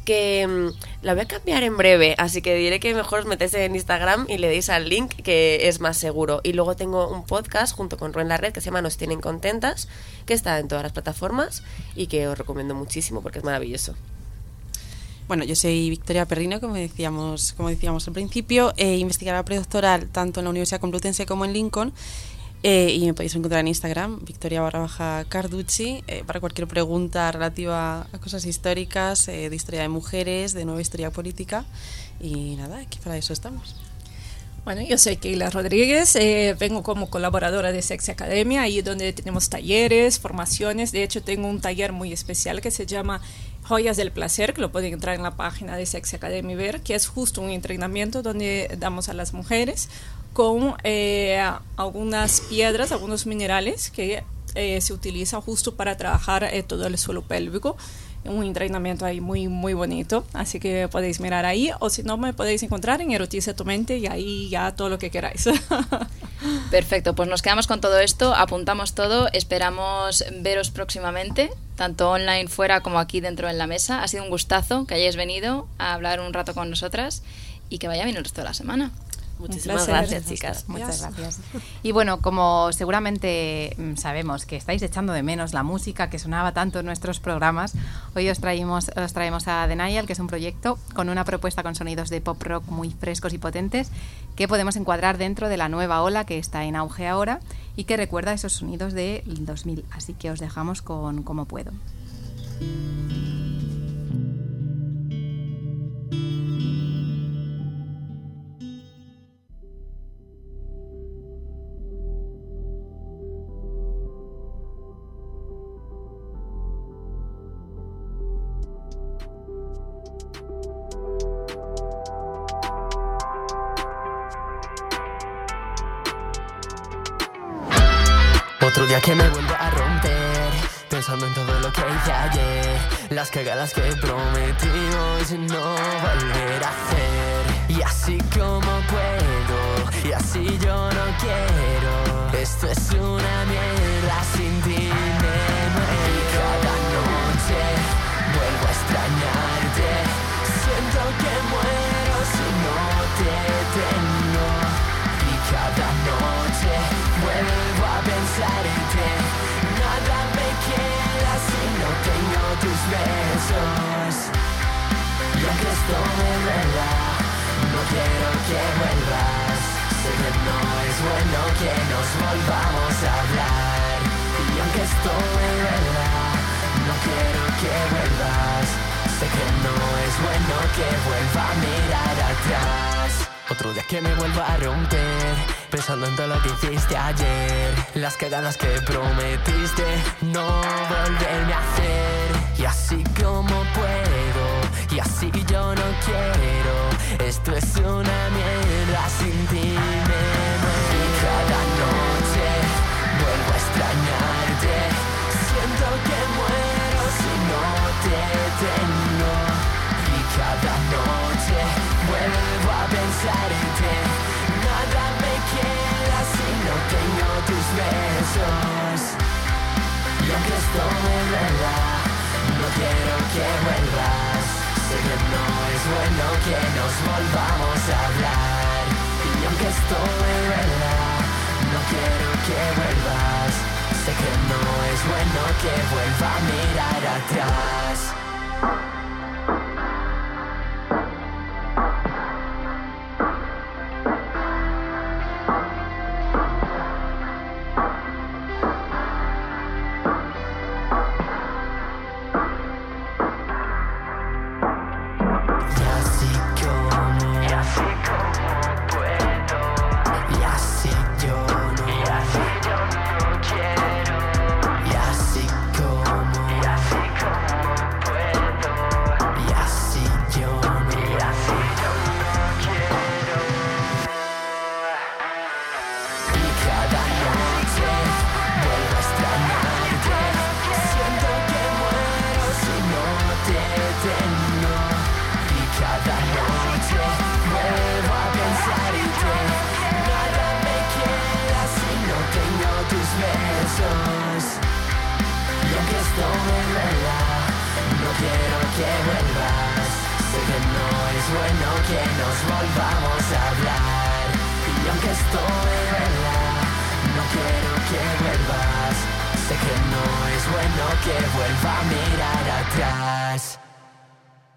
que mm, la voy a cambiar en breve, así que diré que mejor os metéis en Instagram y le deis al link, que es más seguro. Y luego tengo un podcast junto con Ruen La Red que se llama Nos Tienen Contentas, que está en todas las plataformas y que os recomiendo muchísimo porque es maravilloso. Bueno, yo soy Victoria Perrino, como decíamos, como decíamos al principio, eh, investigadora predoctoral tanto en la Universidad Complutense como en Lincoln. eh, y me podéis encontrar en Instagram, Victoria barra baja Carducci, eh, para cualquier pregunta relativa a cosas históricas, eh, de historia de mujeres, de nueva historia política. Y nada, aquí para eso estamos. Bueno, yo soy Keila Rodríguez, eh, vengo como colaboradora de Sex Academia, ahí donde tenemos talleres, formaciones. De hecho, tengo un taller muy especial que se llama Joyas del Placer, que lo pueden entrar en la página de Sex Academy ver, que es justo un entrenamiento donde damos a las mujeres con eh, algunas piedras, algunos minerales que eh, se utilizan justo para trabajar eh, todo el suelo pélvico un entrenamiento ahí muy muy bonito así que podéis mirar ahí o si no me podéis encontrar en Erotiza tu mente y ahí ya todo lo que queráis <laughs> Perfecto, pues nos quedamos con todo esto, apuntamos todo, esperamos veros próximamente, tanto online fuera como aquí dentro en la mesa. Ha sido un gustazo que hayáis venido a hablar un rato con nosotras y que vaya bien el resto de la semana. Muchísimas placer. gracias, chicas. Muchas gracias. Y bueno, como seguramente mm, sabemos que estáis echando de menos la música que sonaba tanto en nuestros programas, hoy os traemos, os traemos a Denial, que es un proyecto con una propuesta con sonidos de pop rock muy frescos y potentes que podemos encuadrar dentro de la nueva ola que está en auge ahora y que recuerda esos sonidos de 2000. Así que os dejamos con Como Puedo. Cagadas que prometimos no esto es verdad, no quiero que vuelvas. Sé que no es bueno que nos volvamos a hablar. Y aunque esto es verdad, no quiero que vuelvas. Sé que no es bueno que vuelva a mirar atrás. Otro día que me vuelvo a romper, pensando en todo lo que hiciste ayer. Las cagadas que prometiste, no volverme a hacer. Y así como puedo, así yo no quiero. Esto es una mierda sin ti me. Y cada noche vuelvo a extrañarte. Siento que muero si no te tengo. Y cada noche vuelvo a pensarte. Nada me queda si no tengo tus besos. Y aunque esto es verdad, no quiero que vuelvas. No es bueno que nos volvamos a hablar. Y aunque esto es verdad, no quiero que vuelvas. Sé que no es bueno que vuelva a mirar atrás.